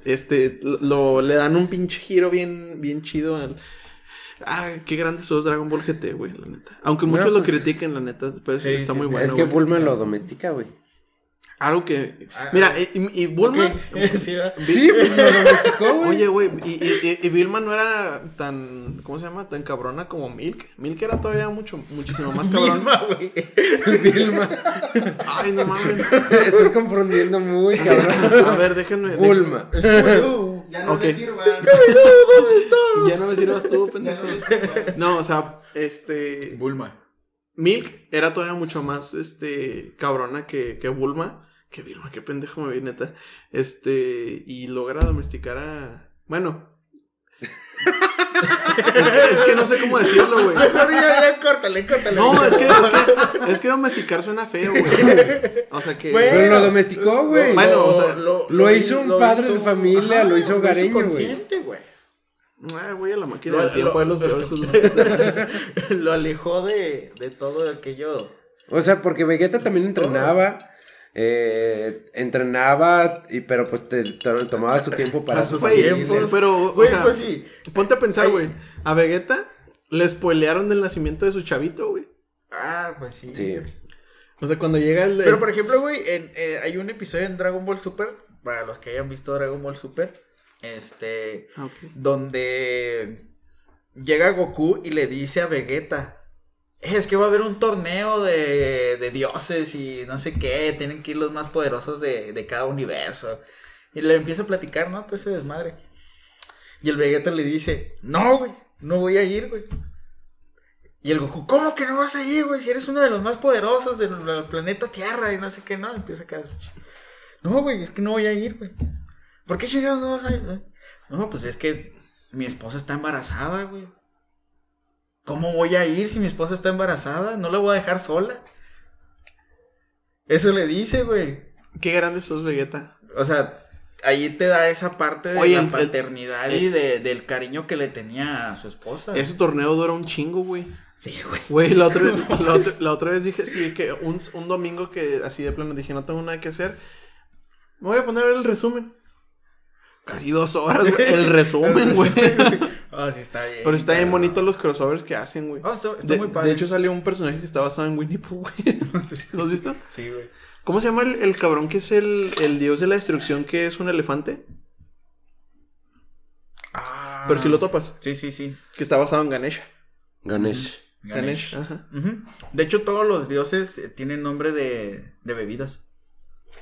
Este, lo, le dan un pinche giro bien, bien chido al... Ah, qué grandes sos Dragon Ball GT, güey, la neta. Aunque muchos lo pues- critiquen, la neta, pero sí, está sí. muy bueno, es que güey. Bulma lo domestica, güey. Algo que. Ah, Mira, ah. y, y Bulma. Sí, pues lo domesticó, güey. Oye, güey, y, y, y- Vilma no era tan. ¿Cómo se llama? Tan cabrona como Milk. Milk era todavía mucho, muchísimo más cabrón. Vilma, güey. Vilma. Ay, no mames. Estás confundiendo muy cabrón. A ver, déjenme. Bulma. Ya no Ok. le sirvan. Ya no me sirvas tú, pendejo. No, o sea, este. Bulma. Milk era todavía mucho más, este, cabrona que, que Bulma. Que Vilma, qué pendejo me vi, neta. Este, y logra domesticar a... Bueno. Es, que, es que no sé cómo decirlo, güey. Ya, ya, córtale, córtale. No, es que, es que, es que domesticar suena feo, güey. O sea que... Güey. Pero lo domesticó, güey. Bueno, o sea, lo hizo un padre de familia, lo hizo hogareño, güey. Ah, güey, a la máquina Lo- del tiempo lo- de los videojuegos. Lo alejó de, de todo aquello. O sea, porque Vegeta también entrenaba. Eh, entrenaba, y, pero pues te, to- tomaba su tiempo para sus familias. pero, Güey, o sea, pues sí. ponte a pensar, güey. A Vegeta le spoilearon del nacimiento de su chavito, güey. Ah, pues sí. Sí. O sea, cuando llega el... de- Pero por ejemplo, güey, en, eh, hay un episodio en Dragon Ball Super, para los que hayan visto Dragon Ball Super, este, Ah, donde llega Goku y le dice a Vegeta, es que va a haber un torneo de, de dioses y no sé qué, tienen que ir los más poderosos de, de cada universo. Y le empieza a platicar, ¿no? Todo ese desmadre. Y el Vegeta le dice, no, güey, no voy a ir, güey. Y el Goku, ¿cómo que no vas a ir, güey? Si eres uno de los más poderosos del, planeta Tierra y no sé qué, no. Empieza a caer. No, güey, es que no voy a ir, güey. ¿Por qué chingados no vas a ir? No, pues es que mi esposa está embarazada, güey. ¿Cómo voy a ir si mi esposa está embarazada? No la voy a dejar sola. Eso le dice, güey. Qué grande sos, Vegeta. O sea, ahí te da esa parte de Oye, la el- el- paternidad y de- del cariño que le tenía a su esposa. Ese torneo dura un chingo, güey. Sí, güey. Güey, la otra, la, otra, la otra vez dije, sí, que un, un domingo que así de plano dije, no tengo nada que hacer. Me voy a poner a ver el resumen. Casi dos horas, güey. El resumen, güey. Ah, sí, está bien. Pero está bien bonito los crossovers que hacen, güey. Ah, está, está De, muy padre. de hecho, salió un personaje que está basado en Winnie Pooh, güey. ¿Lo has visto? sí, güey. ¿Cómo se llama el, el cabrón que es el, el dios de la destrucción que es un elefante? Ah. Pero si lo topas. Sí, sí, sí. Que está basado en Ganesha. Ganesh. Ganesh, ajá. De hecho, todos los dioses eh, tienen nombre de, de bebidas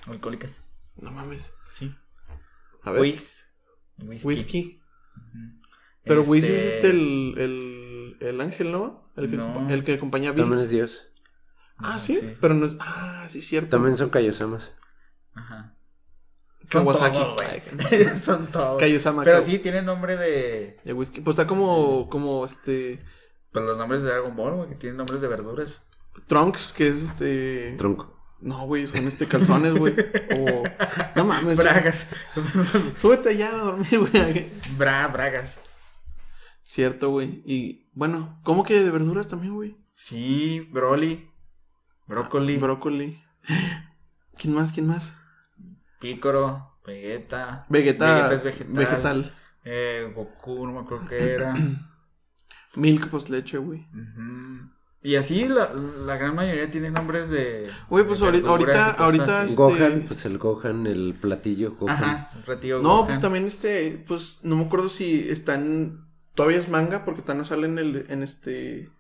alcohólicas. No mames. Sí. A ver. Whis. Whisky. Whisky. Pero Whis es Este- este el, el, el ángel, ¿no? El que, No. acompa- el que acompaña a También Bills. es Dios. Ah, Ah, ¿sí? sí. Pero no es... Ah, sí, cierto. También son Kaiosamas. Ajá. Kawasaki. Son todos. Son todos. Pero Kaw- sí, tienen nombre de. De whisky. Pues está como, como este... Pues los nombres de Dragon Ball, güey, que tienen nombres de verduras. Trunks, que es este... Tronco. No, güey, son este calzones, güey. O... No mames. Bragas. Súbete ya a dormir, güey. Bra, bragas. Cierto, güey. Y bueno, ¿cómo que de verduras también, güey? Sí, Broly. Brócoli. Brócoli. ¿Quién más? ¿Quién más? Pícoro. Vegeta. Vegeta. Vegeta es vegetal. Vegetal. Eh, Goku, no me acuerdo qué era. Milk, pues leche, güey. Ujú. Y así la, la gran mayoría tiene nombres de. Güey, pues de ahorita, ahorita, ahorita, este... Gohan, pues el Gohan, el platillo Gohan. Ajá, un ratillo No, Gohan. pues también este, pues no me acuerdo si están, todavía es manga porque todavía no sale en el, en este,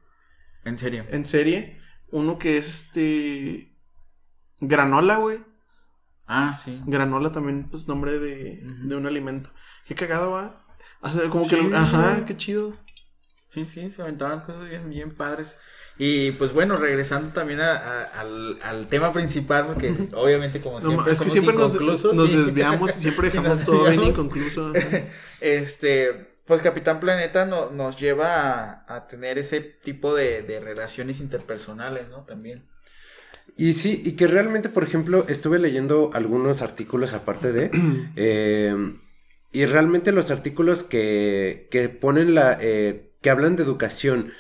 En serio. en serie, uno que es este, Granola, güey, Ah, sí. Granola también, pues nombre de, de un alimento. Qué cagado va. O sea, como Sí, que, ajá, güey. qué chido. Sí, sí, se aventaban cosas bien, bien padres. Y pues bueno, regresando también a- a- al, al tema principal, porque obviamente como No, siempre es que somos siempre nos, inconclusos. nos y- desviamos, siempre dejamos nos todo bien inconcluso. Este, pues Capitán Planeta no- nos lleva a, a tener ese tipo de, de relaciones interpersonales, ¿no? También. Y sí, y que realmente, por ejemplo, estuve leyendo algunos artículos aparte de... eh, y realmente los artículos que, que ponen la... eh, que hablan de educación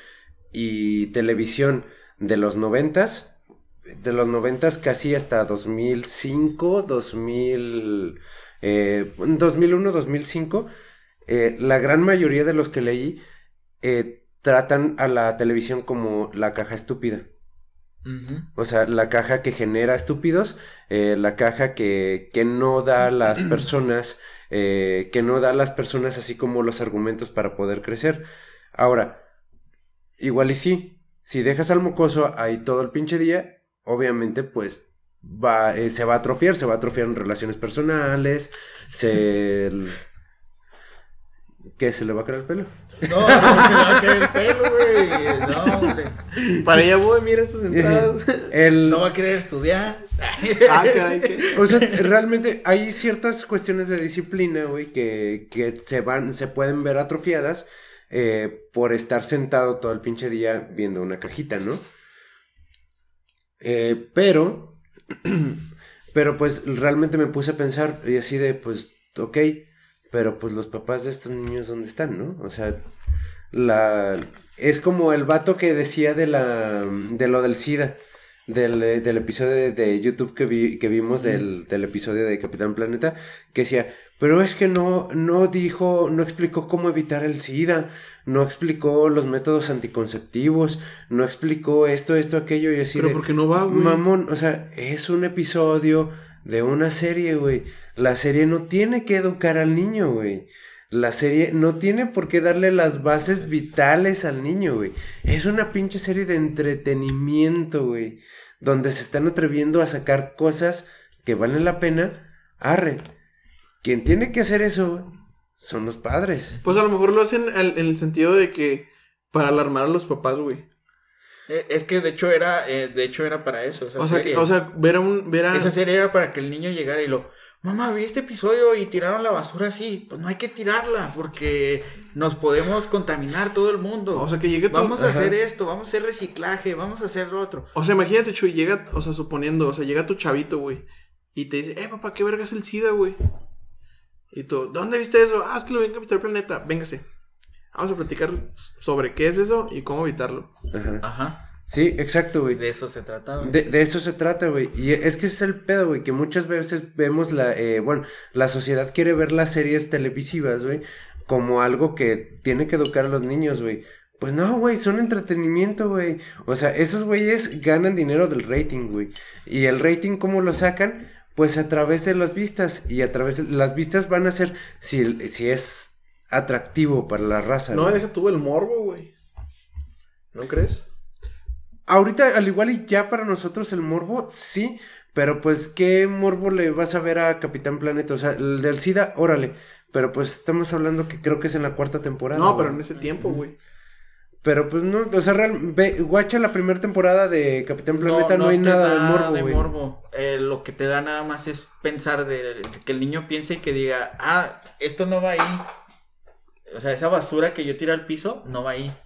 y televisión de los noventas, de los noventas casi hasta 2005, 2000, eh, 2001, 2005, eh, la gran mayoría de los que leí eh, tratan a la televisión como la caja estúpida. O sea, la caja que genera estúpidos, eh, la caja que, que no da a las personas, eh, que no da a las personas así como los argumentos para poder crecer. Ahora, igual y sí, si dejas al mocoso ahí todo el pinche día, obviamente pues va, eh, se va a atrofiar, se va a atrofiar en relaciones personales, se... ¿Qué? ¿Se le va a caer el pelo? No, no se me va a caer el pelo, güey. No, hombre. Para allá voy, mira estas entradas. El... No va a querer estudiar. ah, caray, ¿qué? O sea, realmente hay ciertas cuestiones de disciplina, güey, que, que se van, se pueden ver atrofiadas eh, por estar sentado todo el pinche día viendo una cajita, ¿no? Eh, pero, pero pues realmente me puse a pensar y así de, pues, ok, pero pues los papás de estos niños, ¿dónde están, no? O sea, la... Es como el vato que decía de la... de lo del SIDA. Del, eh, del episodio de, de YouTube que, vi, que vimos del, del episodio de Capitán Planeta, que decía, pero es que no, no dijo, no explicó cómo evitar el SIDA, no explicó los métodos anticonceptivos, no explicó esto, esto, aquello, y así Pero de, porque no va, güey. Mamón, o sea, es un episodio de una serie, güey. La serie no tiene que educar al niño, güey. La serie no tiene por qué darle las bases vitales al niño, güey. Es una pinche serie de entretenimiento, güey. Donde se están atreviendo a sacar cosas que valen la pena. Arre. Quien tiene que hacer eso son los padres. Pues a lo mejor lo hacen al- en el sentido de que para alarmar a los papás, güey. Eh, Es que de hecho era, eh, de hecho era para eso. Esa O sea, serie. que- o sea, ver a un, ver a... Esa serie era para que el niño llegara y lo, mamá, vi este episodio y tiraron la basura así. Pues no hay que tirarla porque nos podemos contaminar todo el mundo. O sea, que llegue todo- Vamos a Ajá. hacer esto, vamos a hacer reciclaje, vamos a hacer lo otro. O sea, imagínate, Chuy, llega, o sea, suponiendo, o sea, llega tu chavito, güey, y te dice, eh, papá, ¿qué verga es el SIDA, güey? Y tú, ¿dónde viste eso? Ah, es que lo vi en Capital Planeta. Véngase. Vamos a platicar sobre qué es eso y cómo evitarlo. Ajá. Ajá. Sí, exacto, güey. De eso se trataba. De, de eso se trata, güey. Y es que ese es el pedo, güey. Que muchas veces vemos la. eh, bueno, la sociedad quiere ver las series televisivas, güey. Como algo que tiene que educar a los niños, güey. Pues no, güey, son entretenimiento, güey. O sea, esos güeyes ganan dinero del rating, güey. Y el rating, ¿cómo lo sacan? Pues a través de las vistas. Y a través de las vistas van a ser. Si, si es atractivo para la raza. No, güey. deja tú el morbo, güey. ¿No crees? Ahorita, al igual y ya para nosotros el morbo, sí, pero pues, ¿qué morbo le vas a ver a Capitán Planeta? O sea, el del SIDA, órale, pero pues estamos hablando que creo que es en la cuarta temporada. No, güey. pero en ese tiempo, güey. Pero pues no, o sea, real, ve, guacha la primera temporada de Capitán Planeta, no, hay nada de morbo, de morbo. Eh, lo que te da nada más es pensar de, de que el niño piense y que diga, ah, esto no va ahí. O sea, esa basura que yo tiro al piso no va ahí.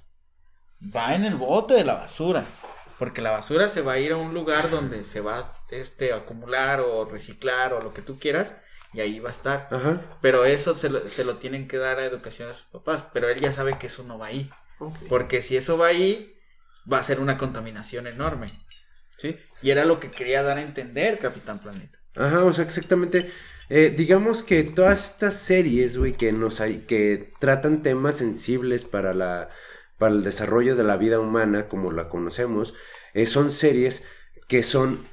Va en el bote de la basura. Porque la basura se va a ir a un lugar donde se va este, a acumular o reciclar o lo que tú quieras. Y ahí va a estar. Ajá. Pero eso se lo, se lo tienen que dar a educación a sus papás. Pero él ya sabe que eso no va ahí. Porque si eso va ahí, va a ser una contaminación enorme. ¿Sí? Y era lo que quería dar a entender Capitán Planeta. Ajá, o sea, exactamente. eh, digamos que todas estas series, güey, que nos hay, que tratan temas sensibles para la, para el desarrollo de la vida humana, como la conocemos, eh, son series que son,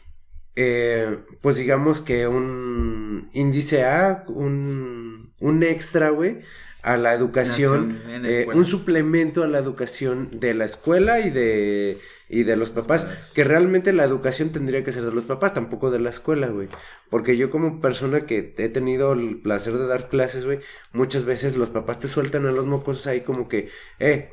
eh, pues digamos que un índice A, un, un extra, güey, a la educación, eh, un suplemento a la educación de la escuela y de y de los papás, que realmente la educación tendría que ser de los papás, tampoco de la escuela, güey. Porque yo como persona que he tenido el placer de dar clases, güey, muchas veces los papás te sueltan a los mocosos ahí como que, eh,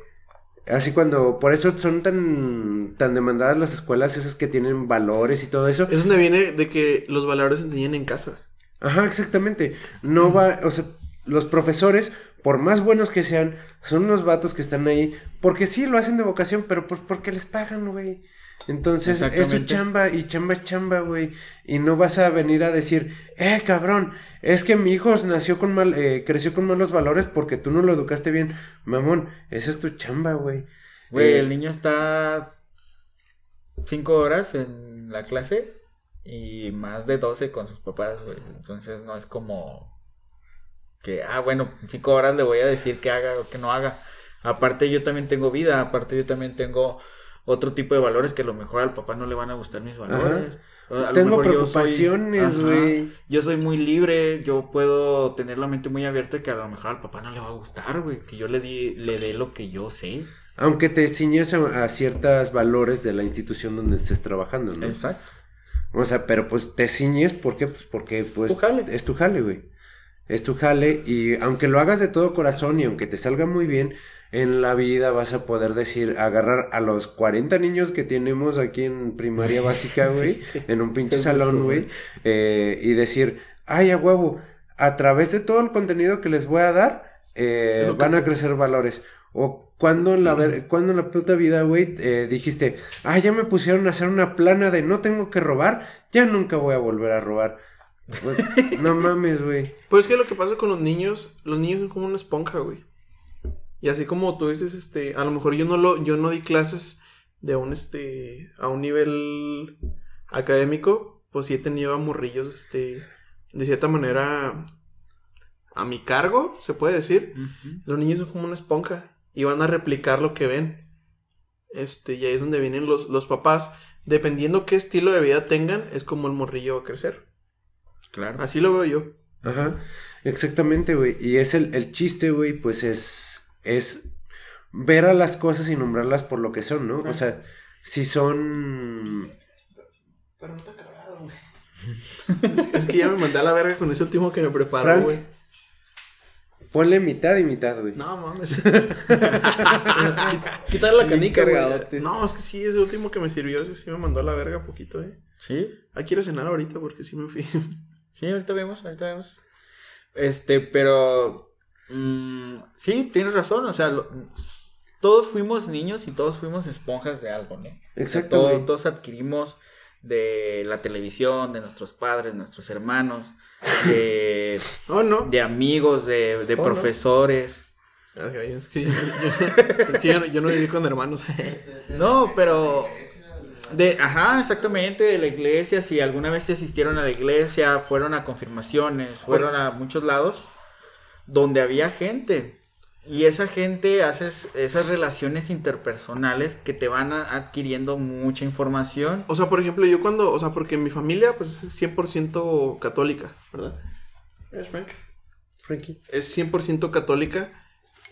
así cuando, por eso son tan, tan demandadas las escuelas esas que tienen valores y todo eso. Es donde viene de que los valores se enseñan en casa. Ajá, exactamente. No va, o sea, los profesores, por más buenos que sean, son unos vatos que están ahí, porque sí lo hacen de vocación, pero pues porque les pagan, güey. Entonces, es su chamba y chamba es chamba, güey. Y no vas a venir a decir, eh, cabrón, es que mi hijo nació con mal, eh, creció con malos valores porque tú no lo educaste bien. Mamón, esa es tu chamba, güey. Güey, Eh, el niño está cinco horas en la clase y más de 12 con sus papás, güey. Entonces no es como que, ah, bueno, en cinco horas le voy a decir que haga o que no haga. Aparte yo también tengo vida, aparte yo también tengo otro tipo de valores que a lo mejor al papá no le van a gustar mis valores. O a lo Tengo mejor preocupaciones, güey. Yo soy muy libre, yo puedo tener la mente muy abierta que a lo mejor al papá no le va a gustar, güey, que yo le di le dé lo que yo sé. Aunque te ciñes a, a ciertos valores de la institución donde estés trabajando, ¿no? Exacto. O sea, pero pues te ciñes, ¿por qué? Pues porque pues es tu jale, güey. Es tu jale y aunque lo hagas de todo corazón y aunque te salga muy bien, en la vida vas a poder decir, agarrar a los 40 niños que tenemos aquí en primaria básica, güey, en un pinche salón, güey, eh, y decir, ay, a huevo, a través de todo el contenido que les voy a dar, eh, van a crecer valores. O cuando en la, ver- cuando en la puta vida, güey, eh, dijiste, ah, ya me pusieron a hacer una plana de no tengo que robar, ya nunca voy a volver a robar. Pues, no mames, güey. Pues es que lo que pasa con los niños, los niños son como una esponja, güey. Y así como tú dices, este, a lo mejor yo no lo, yo no di clases de un, este, a un nivel académico, pues sí he tenido a morrillos, este, de cierta manera, a mi cargo, se puede decir. Los niños son como una esponja y van a replicar lo que ven. Este, y ahí es donde vienen los, los papás. Dependiendo qué estilo de vida tengan, es como el morrillo va a crecer. Claro. Así lo veo yo. Ajá, exactamente, güey. Y es el, el chiste, güey, pues es, es ver a las cosas y nombrarlas por lo que son, ¿no? O sea, si son... Pero no te ha acabado, güey. es que ya me mandé a la verga con ese último que me preparó, güey. Ponle mitad y mitad, güey. No mames. Quitarle la canica, güey. No, es que sí, ese último que me sirvió, sí me mandó a la verga poquito, eh. Sí. Ah, quiero cenar ahorita porque sí me fui. Sí, ahorita vemos, ahorita vemos. Este, pero. mm, sí, tienes razón. O sea, lo- todos fuimos niños y todos fuimos esponjas de algo, ¿no? O sea, Exacto, todos adquirimos de la televisión, de nuestros padres, nuestros hermanos, de, Oh, no. de amigos, de, de Oh, profesores. Es que, yo, yo- es que yo no- yo no viví con hermanos. No, pero. De, ajá, exactamente, de la iglesia, si alguna vez asistieron a la iglesia, fueron a confirmaciones, fueron a muchos lados donde había gente. Y esa gente haces esas relaciones interpersonales que te van a- adquiriendo mucha información. O sea, por ejemplo, yo cuando, o sea, porque mi familia pues es 100% católica, ¿verdad? ¿Es Frank? Frankie. Es 100% católica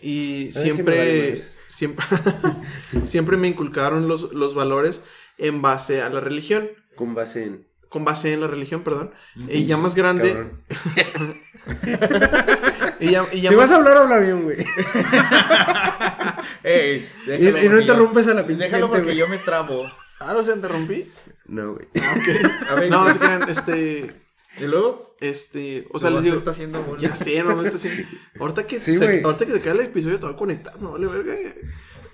y siempre, siempre, siempre me inculcaron los, los valores en base a la religión, Con base en... con base en la religión, perdón. Y ya más grande, y ya, y ya Si más- vas a hablar, habla bien, güey. Ey, Y, déjalo y no interrumpes yo- a la pinche Déjalo gente, porque güey. yo me trabo. Ah, no se interrumpí. No, güey. A veces. No, se crean, este, y luego, este, o sea, les digo, está haciendo ya sé, no me está haciendo. Ahorita que, Sí, se, ahorita que se cae el episodio te voy a conectar, no vale verga.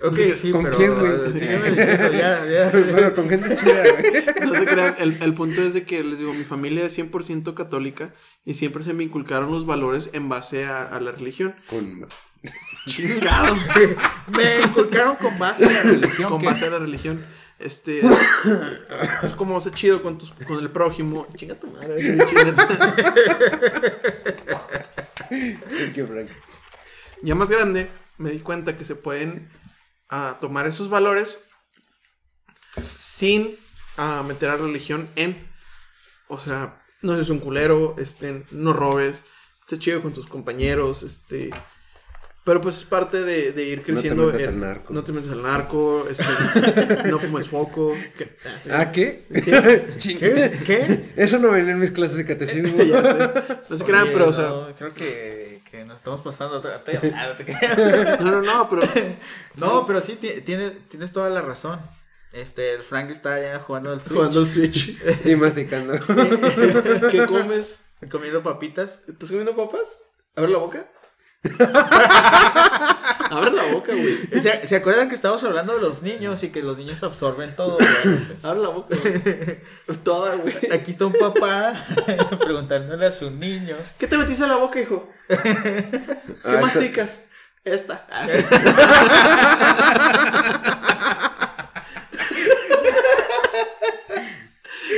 Ok, sí, ¿Con pero. quién, güey? sígueme diciendo, ya, ya. Pero con gente chida, güey. No se crean, el, el punto es de que les digo, mi familia es 100% católica y siempre se me inculcaron los valores en base a, a la religión. Con... Chingado. Me inculcaron con base en la religión. con base a la religión. Este. es como ser chido con, tus, con el prójimo. Chinga tu madre. Thank you, Frank. Ya más grande, me di cuenta que se pueden ah, tomar esos valores sin ah, meter a religión en. O sea, no seas un culero, este, no robes, sé chido con tus compañeros, este. Pero pues es parte de, de ir No te creciendo. metas en- al narco. No te metas al narco, este, no fumes foco. que- ah. ¿Ah, qué? ¿Qué? ¿Qué? Eso no venía en mis clases de catecismo. Ya sé. No se crean, pero o sea. no, creo que, que nos estamos pasando. otra- Ah, no. No, no, pero. No, pero sí, ti- tienes, tienes toda la razón. Este, el Frank está ya jugando al Switch. Jugando al Switch. Y masticando. ¿Qué comes? Comiendo papitas. ¿Estás comiendo papas? ¿Abre la boca? Abre la boca, güey. ¿Se, se acuerdan que estábamos hablando de los niños y que los niños absorben todo? Pues, Abre la boca, güey. Toda, güey. Aquí está un papá preguntándole a su niño. ¿Qué te metiste a la boca, hijo? ¿Qué Ah, masticas? Esta.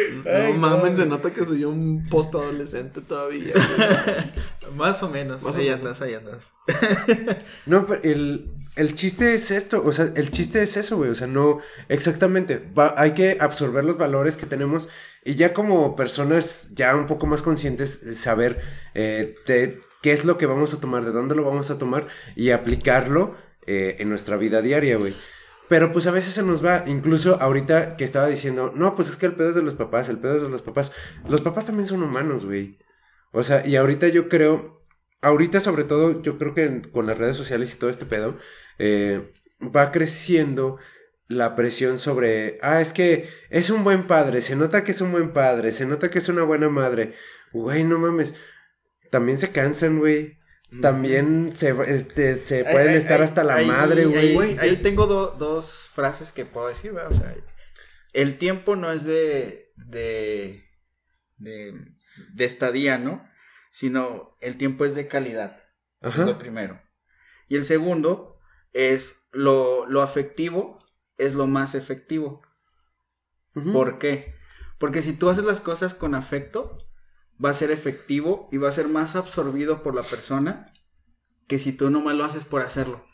No mames, se nota que soy un post adolescente todavía. Más o menos. Más o ahí menos. andas, ahí andas. No, pero el... el chiste es esto, o sea, el chiste es eso, güey, o sea, no, exactamente, va- hay que absorber los valores que tenemos y ya como personas ya un poco más conscientes, eh, saber eh, de qué es lo que vamos a tomar, de dónde lo vamos a tomar y aplicarlo eh, en nuestra vida diaria, güey. Pero pues a veces se nos va, incluso ahorita que estaba diciendo, no, pues es que el pedo es de los papás, el pedo es de los papás. Los papás también son humanos, güey. O sea, y ahorita yo creo, ahorita sobre todo, yo creo que con las redes sociales y todo este pedo, eh, va creciendo la presión sobre, ah, es que es un buen padre, se nota que es un buen padre, se nota que es una buena madre. Güey, no mames. También se cansan, güey. También se, este, se pueden estar hasta la madre, güey. Ahí, tengo do- dos frases que puedo decir, ¿verdad? O sea, el tiempo no es de, de, de, de estadía, ¿no? Sino el tiempo es de calidad. Es lo primero. Y el segundo es lo, lo afectivo es lo más efectivo. ¿Por qué? Porque si tú haces las cosas con afecto, va a ser efectivo y va a ser más absorbido por la persona que si tú nomás lo haces por hacerlo.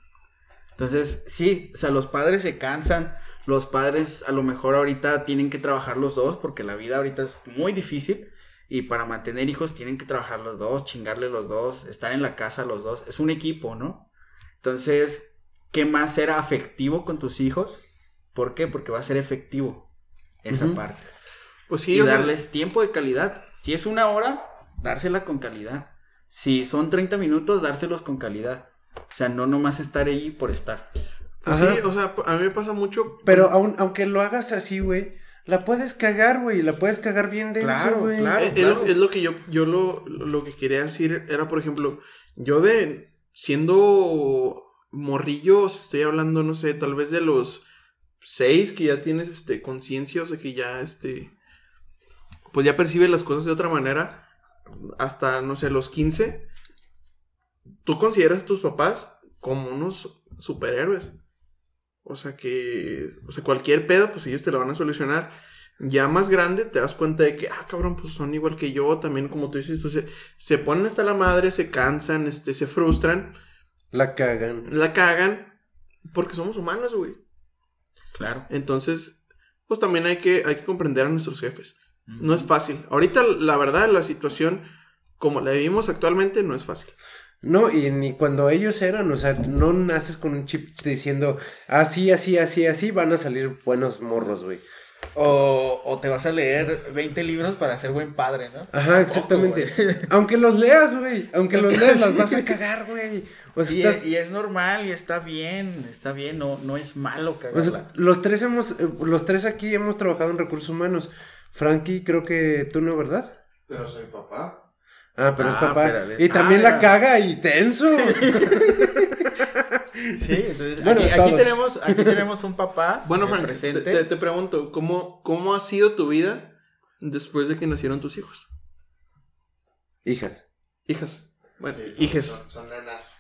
Entonces, sí, o sea, los padres se cansan, los padres a lo mejor ahorita tienen que trabajar los dos porque la vida ahorita es muy difícil y para mantener hijos tienen que trabajar los dos, chingarle los dos, estar en la casa los dos, es un equipo, ¿no? Entonces, ¿qué más ser afectivo con tus hijos? ¿Por qué? Porque va a ser efectivo esa parte Pues sí, y sea, darles tiempo de calidad. Si es una hora, dársela con calidad. Si son 30 minutos, dárselos con calidad. O sea, no nomás estar ahí por estar. pues sí, o sea, a mí me pasa mucho. Pero aun, aunque lo hagas así, güey, la puedes cagar, güey. La puedes cagar bien denso, Claro, güey. claro. Eh, es, lo, es lo que yo, yo lo, lo que quería decir era, por ejemplo, yo de siendo morrillos, estoy hablando, no sé, tal vez de los seis que ya tienes este conciencia, o sea que ya este pues ya percibes las cosas de otra manera, hasta no sé, los 15, tú consideras a tus papás como unos superhéroes. O sea que, o sea, cualquier pedo, pues ellos te lo van a solucionar. Ya más grande te das cuenta de que, ah, cabrón, pues son igual que yo, también como tú dices, entonces se ponen hasta la madre, se cansan, este, se frustran, La cagan. la cagan, porque somos humanos, güey. Claro. Entonces, pues también hay que, hay que comprender a nuestros jefes. No es fácil. Ahorita, la verdad, la situación como la vivimos actualmente no es fácil. No, y ni cuando ellos eran, o sea, no naces con un chip diciendo así, así, así, así, van a salir buenos morros, güey. O, o te vas a leer 20 libros para ser buen padre, ¿no? Ajá, exactamente. Aunque los leas, güey. Aunque los leas, las vas a cagar, güey. O sea, Y, estás- es, y es normal y está bien, está bien, no, no es malo o cagarla. sea, los tres hemos, eh, los tres aquí hemos trabajado en recursos humanos. Frankie, creo que tú no, ¿verdad? Pero soy papá. Ah, pero es Ah, papá. y también ah, la caga y tenso. Sí, entonces Bueno, aquí, tenemos, aquí tenemos un papá Bueno, eh, Frank, te, presente. te- te pregunto, ¿cómo, ¿cómo ha sido tu vida después de que nacieron tus hijos? Hijas. Hijas. Bueno, Sí, son- hijes. Son, son nenas.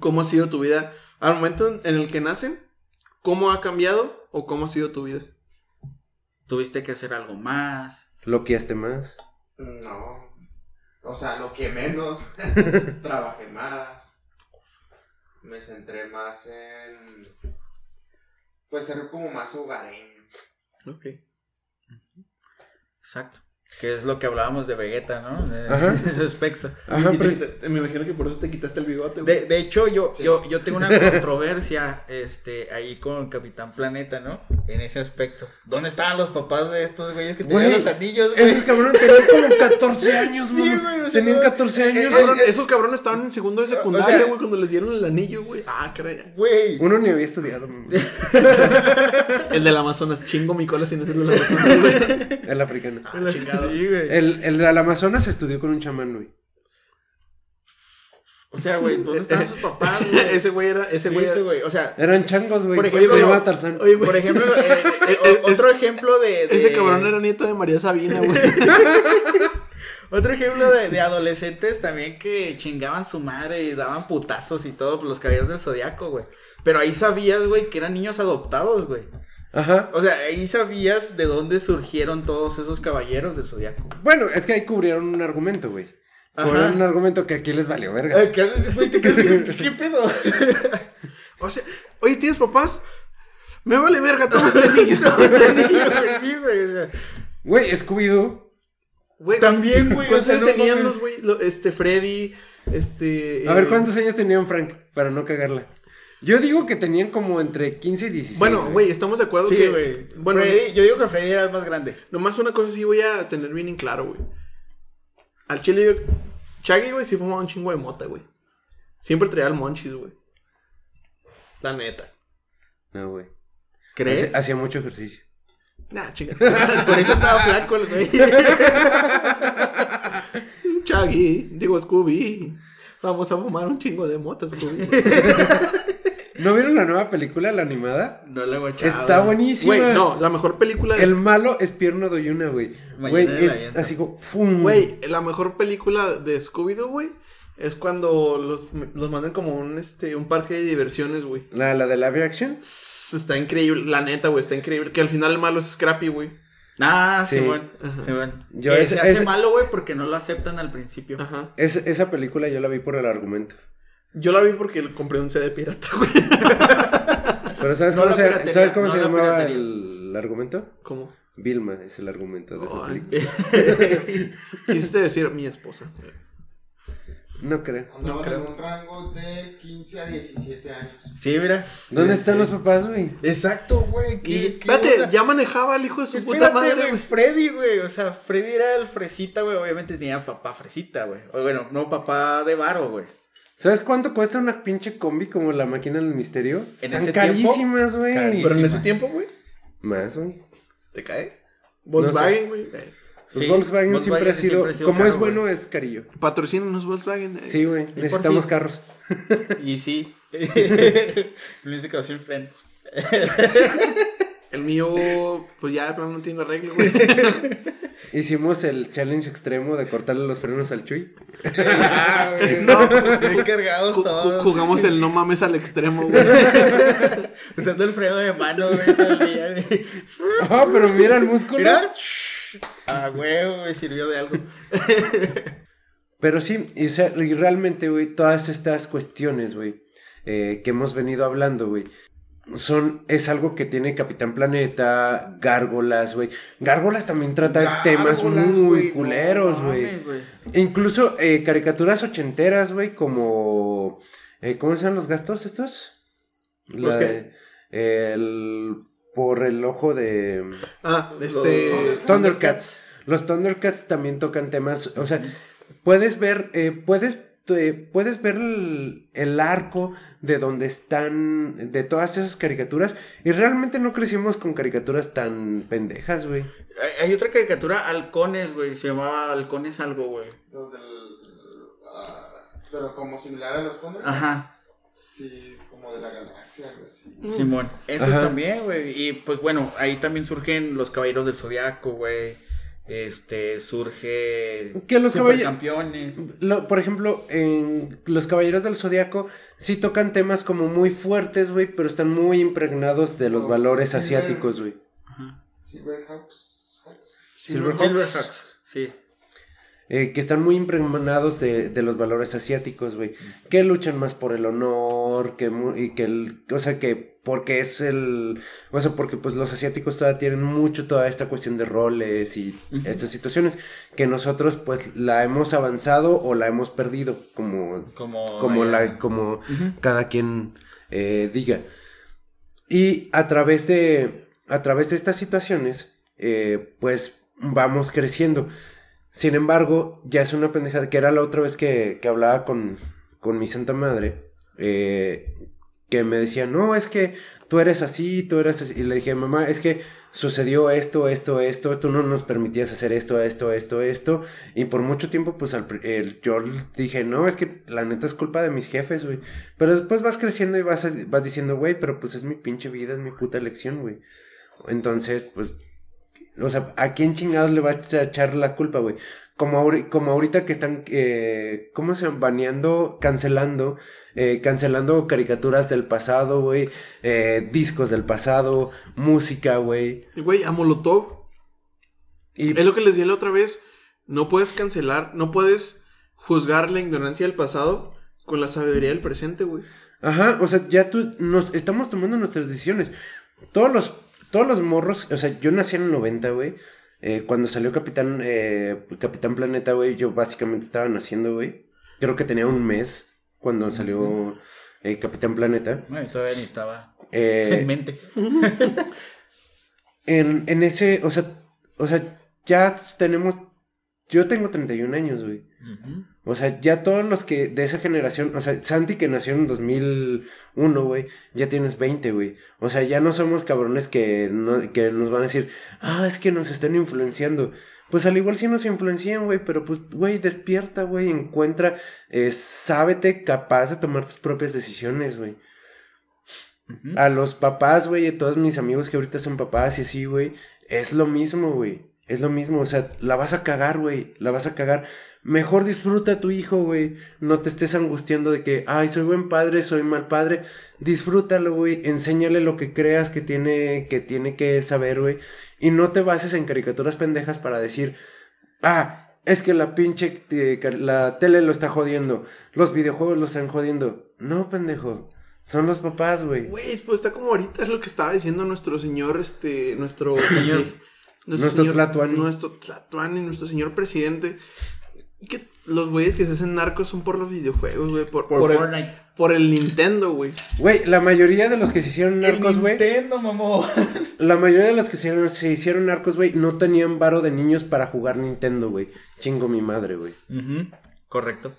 ¿Cómo ha sido tu vida al momento en- en el que nacen? ¿Cómo ha cambiado o cómo ha sido tu vida? Tuviste que hacer algo más. Loqueaste más. No. O sea, lo que menos. Trabajé más. Me centré más en. Pues ser como más hogareño. Ok. Exacto. Que es lo que hablábamos de Vegeta, ¿no? Ajá. ese aspecto. Ajá, Y pero me imagino que por eso te quitaste el bigote. güey. De, de hecho, yo, Sí. yo, yo tengo una controversia este, ahí con Capitán Planeta, ¿no? En ese aspecto. ¿Dónde estaban los papás de estos güeyes que tenían Güey, los anillos, güey? Esos cabrones tenían como 14 años, Sí, güey. güey, o sea, Tenían no- 14 años. Cabrón, esos cabrones estaban en segundo de secundaria, O sea- güey, cuando les dieron el anillo, güey. Ah, caray. Güey. Uno ni había estudiado. mamá. El del Amazonas. Chingo mi cola sin es el del Amazonas, güey. El africano. Ah, chingado. Sí, güey. El, el del Amazonas estudió con un chamán, güey. O sea, güey, ¿dónde estaban sus papás, güey? ese güey era. Ese güey Ese güey, o sea, Eran changos, güey. Por Se ejemplo, llamaba Tarzán. Oye, güey. por ejemplo, eh, eh, otro ejemplo de, de- Ese cabrón era nieto de María Sabina, güey. Otro ejemplo de, de adolescentes también que chingaban su madre y daban putazos y todo por los caballeros del zodiaco, güey. Pero ahí sabías, güey, que eran niños adoptados, güey. Ajá. O sea, ahí sabías de dónde surgieron todos esos caballeros del zodiaco. Bueno, es que ahí cubrieron un argumento, güey. Cubrieron un argumento que aquí les valió verga. Ay, ¿Qué, güey, te quedas- ¿qué pedo? O sea, oye, ¿tienes papás? Me vale verga todo este niño. sí, güey, o sea, Güey, Scooby-Doo. Güey, También, güey, ¿Cuántos años tenían los, güey? Este, Freddy, este... A eh, ver, ¿cuántos años tenían Frank? Para no cagarla. Yo digo que tenían como entre 15 y 16. Bueno, güey, estamos de acuerdo Sí, que... güey. Bueno, Freddy- yo digo que Freddy era el más grande. nomás una cosa sí voy a tener bien en claro, güey. Al chile, Chaggy, güey, sí fumaba un chingo de mota, güey. Siempre traía el monchis, güey. La neta. No, güey. ¿Crees? Hacía- Hacía mucho ejercicio. Nah, chinga. Por eso estaba flaco el güey. Chaggy, digo Scooby. Vamos a fumar un chingo de mota, Scooby. ¿No vieron la nueva película, la animada? No le he guachado. Está buenísima. Güey, no, la mejor película es... El malo es Pierno de Yuna, güey. Güey, de la es así como. ¡fum! Güey, la mejor película de Scooby-Doo, güey, es cuando los, los mandan como un, este, un parque de diversiones, güey. La, la de live action. Está increíble, la neta, güey, está increíble. Que al final el malo es Scrappy, güey. Ah, sí, Sí. bueno. Sí, bueno. Yo Que ese- se hace ese- malo, güey, porque no lo aceptan al principio. Ajá. Es- esa película yo la vi por el argumento. Yo la vi porque le compré un CD pirata, güey. Pero ¿sabes No cómo se, piratería, ¿sabes cómo no se la llamaba el argumento? ¿Cómo? Vilma es el argumento de esa Ay. película. Quisiste decir mi esposa. No creo. Andaban en un rango de 15 a 17 años. Sí, mira. ¿Dónde están los papás, güey? Exacto, güey. Y, ¿qué- qué espérate, onda? ya manejaba el hijo de su puta Espérate, madre, güey, güey. Freddy, güey. O sea, Freddy era el fresita, güey. Obviamente tenía papá fresita, güey. O bueno, no papá de varo, güey. ¿Sabes cuánto cuesta una pinche combi como la máquina del misterio? ¿En Están ese carísimas, güey. Pero en ese tiempo, güey, Más, güey. ¿te cae? Volkswagen, güey. Los Sí, Volkswagen, siempre ha sido, siempre ha sido como caro, es bueno, es carillo. Patrocínanos Volkswagen. eh. Sí, güey, necesitamos carros. Y sí. Luis se quedó sin freno. El mío, pues ya de plano no tiene arreglo, güey. Hicimos el challenge extremo de cortarle los frenos al Chuy. Ah, güey. No. Bien cargados todos. Jugamos el no mames al extremo, güey. Usando el freno de mano, güey, todo el día, güey. Ah, pero mira el músculo. Mira. Ah, güey, me sirvió de algo. Pero sí, y realmente, güey, todas estas cuestiones, güey, eh, que hemos venido hablando, güey, son, es algo que tiene Capitán Planeta, Gárgolas, güey. Gárgolas también trata temas Gárgolas, muy güey, no culeros, güey. Incluso eh, caricaturas ochenteras, güey, como... eh, ¿Cómo se llaman los gastos estos? ¿Los de- el... Por el ojo de... Ah, este. Los Thundercats. Los Thundercats también tocan temas, o sea, puedes ver, eh, puedes, puedes ver el, el arco de donde están, de todas esas caricaturas, y realmente no crecimos con caricaturas tan pendejas, güey. Hay, hay otra caricatura, Halcones, güey. Se llamaba Halcones algo, güey. Los del. ah, pero como similar a los Thundercats. Ajá. Sí, como de la galaxia, algo así. Simón. Esos Ajá. también, güey. Y pues bueno, ahí también surgen los caballeros del zodiaco, güey. Este, surge. Que los campeones. Lo- por ejemplo, en Los Caballeros del Zodiaco sí tocan temas como muy fuertes, güey, pero están muy impregnados de los Los valores Silver- asiáticos, güey. Silverhawks. Hawks. Silverhawks. Silverhawks, sí. Eh, que están muy impregnados de, de los valores asiáticos, güey. Que luchan más por el honor, que y que el, o sea, que porque es el, o sea, porque pues los asiáticos todavía tienen mucho toda esta cuestión de roles y estas situaciones que nosotros pues la hemos avanzado o la hemos perdido, como, Como. como la, como cada quien eh, diga. Y a través de, a través de estas situaciones, eh, pues vamos creciendo. Sin embargo, ya es una pendejada, que era la otra vez que, que hablaba con, con mi santa madre, eh, que me decía, no, es que tú eres así, tú eres así. Y le dije, mamá, es que sucedió esto, esto, esto, tú no nos permitías hacer esto, esto, esto, esto. Y por mucho tiempo, pues al, el- yo dije, no, es que la neta es culpa de mis jefes, güey. Pero después vas creciendo y vas, vas diciendo, güey, pero pues es mi pinche vida, es mi puta elección, güey. Entonces, pues, o sea, ¿a quién chingados le vas a echar la culpa, güey? Como, como ahorita que están, eh, ¿cómo se llaman? Baneando, cancelando, eh, cancelando caricaturas del pasado, güey, eh, discos del pasado, música, güey. Güey, a Molotov. Y Es lo que les dije la otra vez. No puedes cancelar, no puedes juzgar la ignorancia del pasado con la sabiduría del presente, güey. Ajá, o sea, ya tú, nos estamos tomando nuestras decisiones. Todos los, todos los morros, o sea, yo nací en el 90, güey. Eh, cuando salió Capitán, eh, Capitán Planeta, güey, yo básicamente estaba naciendo, güey. Creo que tenía un mes cuando salió eh, Capitán Planeta. Bueno, todavía ni estaba en mente. en, en ese, o sea, o sea, ya tenemos, yo tengo 31 años, güey. O sea, ya todos los que de esa generación, o sea, Santi que nació en 2001, güey, ya tienes 20, güey. O sea, ya no somos cabrones que, no, que nos van a decir, ah, es que nos están influenciando. Pues al igual sí nos influencian, güey, pero pues, güey, despierta, güey, encuentra, eh, sábete capaz de tomar tus propias decisiones, güey. A los papás, güey, a todos mis amigos que ahorita son papás y así, güey, es lo mismo, güey. Es lo mismo, o sea, la vas a cagar, güey, la vas a cagar. Mejor disfruta a tu hijo, güey. No te estés angustiando de que, ay, soy buen padre, soy mal padre. Disfrútalo, güey. Enséñale lo que creas que tiene que, tiene que saber, güey. Y no te bases en caricaturas pendejas para decir, ah, es que la pinche, eh, la tele lo está jodiendo. Los videojuegos lo están jodiendo. No, pendejo. Son los papás, güey. Güey, pues está como ahorita es lo que estaba diciendo nuestro señor, este, nuestro señor. Nuestro Tlatuani. Nuestro Tlatuani, nuestro señor presidente. Que los güeyes que se hacen narcos son por los videojuegos, güey. Por, Por, por el, por el Nintendo, güey. Güey, la mayoría de los que se hicieron narcos, El güey. Nintendo, mamó. La mayoría de los que se hicieron, se hicieron narcos, güey, no tenían varo de niños para jugar Nintendo, güey. Chingo mi madre, güey. Correcto.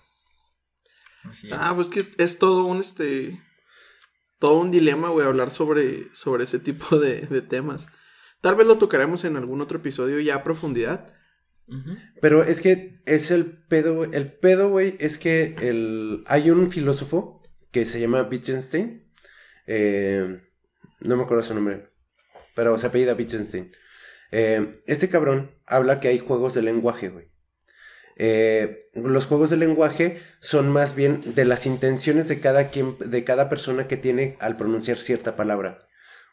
Así Ah, es. pues que es todo un, este, todo un dilema, güey, hablar sobre, sobre ese tipo de, de temas. Tal vez lo tocaremos en algún otro episodio ya a profundidad. Pero es que es el pedo, güey. El pedo, güey, es que el... hay un filósofo que se llama Wittgenstein. Eh, no me acuerdo su nombre. Pero se apellida Wittgenstein. Eh, este cabrón habla que hay juegos de lenguaje, güey. Eh, los juegos de lenguaje son más bien de las intenciones de cada quien, de cada persona que tiene al pronunciar cierta palabra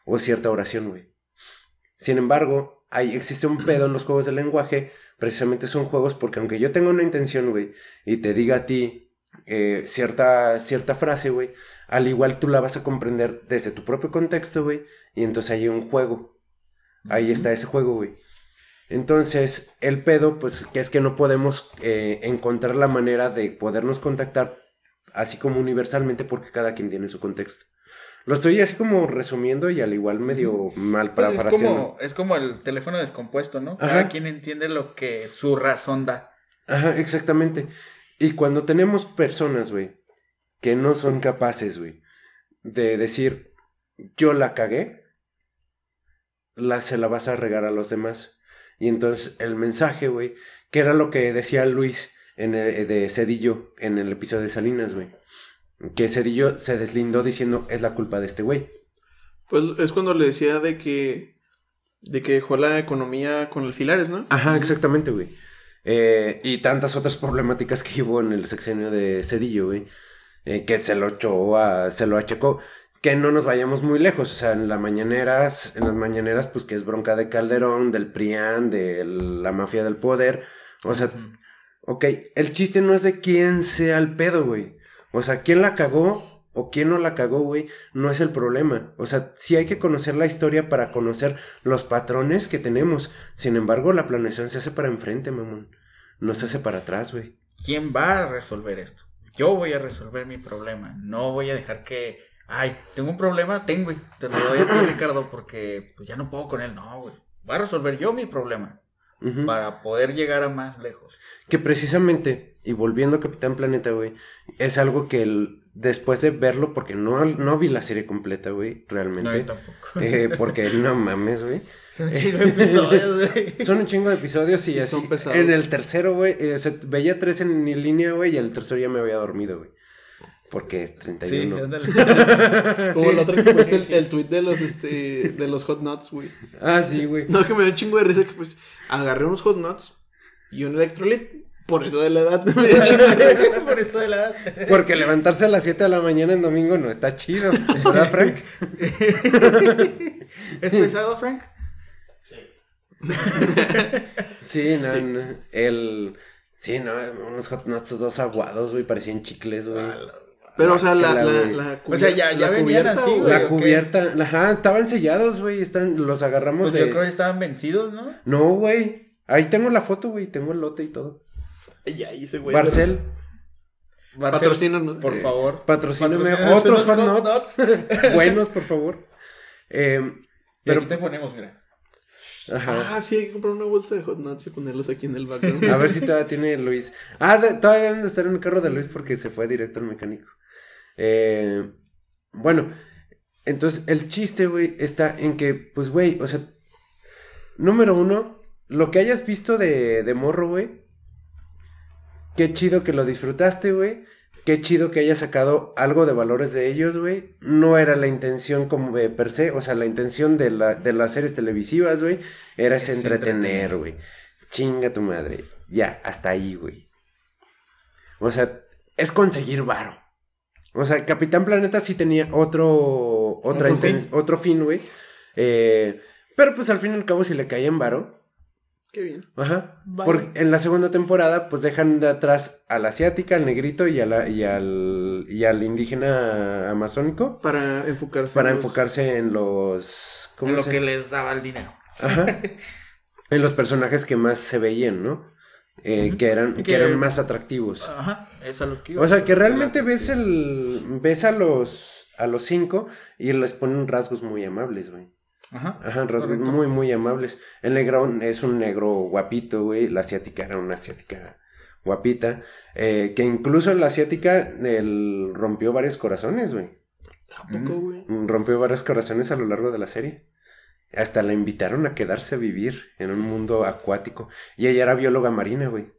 o cierta oración, güey. Sin embargo, hay, existe un pedo en los juegos de lenguaje. Precisamente son juegos porque aunque yo tenga una intención, güey, y te diga a ti eh, cierta, cierta frase, güey, al igual tú la vas a comprender desde tu propio contexto, güey, y entonces hay un juego. Ahí está ese juego, güey. Entonces, el pedo, pues, que es que no podemos eh, encontrar la manera de podernos contactar así como universalmente porque cada quien tiene su contexto. Lo estoy así como resumiendo y al igual medio mal Pues es, como, es como el teléfono descompuesto, ¿no? Ajá. Cada quien entiende lo que su razón da. Ajá, exactamente. Y cuando tenemos personas, güey, que no son capaces, güey, de decir, yo la cagué, la, se la vas a regar a los demás. Y entonces el mensaje, güey, que era lo que decía Luis en el- de Cedillo en el episodio de Salinas, güey. Que Cedillo se deslindó diciendo, es la culpa de este güey. Pues es cuando le decía de que, de que dejó la economía con alfilares, ¿no? Ajá, exactamente, güey. Eh, y tantas otras problemáticas que hubo en el sexenio de Cedillo, güey. eh, que se lo echó a, se lo achacó. Que no nos vayamos muy lejos. O sea, en las mañaneras, en las mañaneras, pues que es bronca de Calderón, del PRIAN, de la mafia del poder. O sea, ok, el chiste no es de quién sea el pedo, güey. O sea, quién la cagó o quién no la cagó, güey, no es el problema. O sea, sí hay que conocer la historia para conocer los patrones que tenemos. Sin embargo, la planeación se hace para enfrente, mamón. No se hace para atrás, güey. ¿Quién va a resolver esto? Yo voy a resolver mi problema. No voy a dejar que. Ay, tengo un problema, tengo, güey. Te lo doy a ti, Ricardo, porque pues ya no puedo con él. No, güey. Voy a resolver yo mi problema para poder llegar a más lejos. Que precisamente, y volviendo a Capitán Planeta, güey, es algo que el- después de verlo, porque no, no vi la serie completa, güey, No, realmente. yo tampoco. eh, porque no mames, güey. Son un chingo de episodios, güey. Son un chingo de episodios y Y así. son pesados. En el tercero, güey, eh, se- veía tres en mi línea, güey, y el tercero ya me había dormido, güey. Porque Sí, 31. ándale. Como el otro que puse el, el tweet de los, este, de los hot nuts, güey. ah, sí, güey. No, que me dio un chingo de risa que pues agarré unos hot nuts y un electrolit. Por eso de la edad. Por eso de la Porque levantarse a las 7 de la mañana en domingo no está chido, ¿verdad, Frank? ¿Es pesado, Frank? Sí, no, Sí. no. El. Sí, no, unos hot nuts dos aguados, güey, parecían chicles, güey. Pero, o sea, la, la, O sea, ya- ya venían así, güey. La cubierta, ajá, estaban sellados, güey, están, los agarramos Pues de... yo creo que estaban vencidos, ¿no? No, güey, ahí tengo la foto, güey, tengo el lote y todo. Ay, ay, ese güey. Barcel, Barcel, Patrocínanos. Por favor. patrocíname Patrocínanos otros hot nuts, buenos, por favor. Eh, Pero pero, aquí te ponemos, mira. ajá. Ah, sí, hay que comprar una bolsa de hot nuts y ponerlos aquí en el background. A ver si todavía tiene Luis. Ah, de- todavía deben de estar en el carro de Luis porque se fue directo al mecánico. Eh, bueno, entonces el chiste, güey, está en que, pues, güey, o sea, número uno, lo que hayas visto de, de morro, güey, qué chido que lo disfrutaste, güey. Qué chido que hayas sacado algo de valores de ellos, güey. No era la intención como de per se, o sea, la intención de, la, de las series televisivas, güey, era es entretener, güey. Chinga tu madre. Ya, hasta ahí, güey. O sea, es conseguir varo. O sea, Capitán Planeta sí tenía otro, otra Otro fin. otro fin, güey. Eh, pero pues al fin y al cabo si le caía en varo. Qué bien. Ajá. Vale. Porque en la segunda temporada, pues dejan de atrás a la asiática, al negrito y, a la- y, al, y al indígena amazónico Para enfocarse. para en los- enfocarse en los. ¿cómo En lo se- que les daba el dinero. Ajá. en los personajes que más se veían, ¿no? Eh, que, eran, que... Que- eran más atractivos. Ajá, es a lo que iba. O sea, que realmente ves el. ves a los. a los cinco y les ponen rasgos muy amables, güey. Ajá. Ajá, rasgos Correcto. muy, muy amables. El negro es un negro guapito, güey. La asiática era una asiática guapita. eh, que incluso la asiática el, rompió varios corazones, güey. Tampoco, güey. Mm, Rompió varios corazones a lo largo de la serie. Hasta la invitaron a quedarse a vivir en un mundo acuático. Y ella era bióloga marina, güey.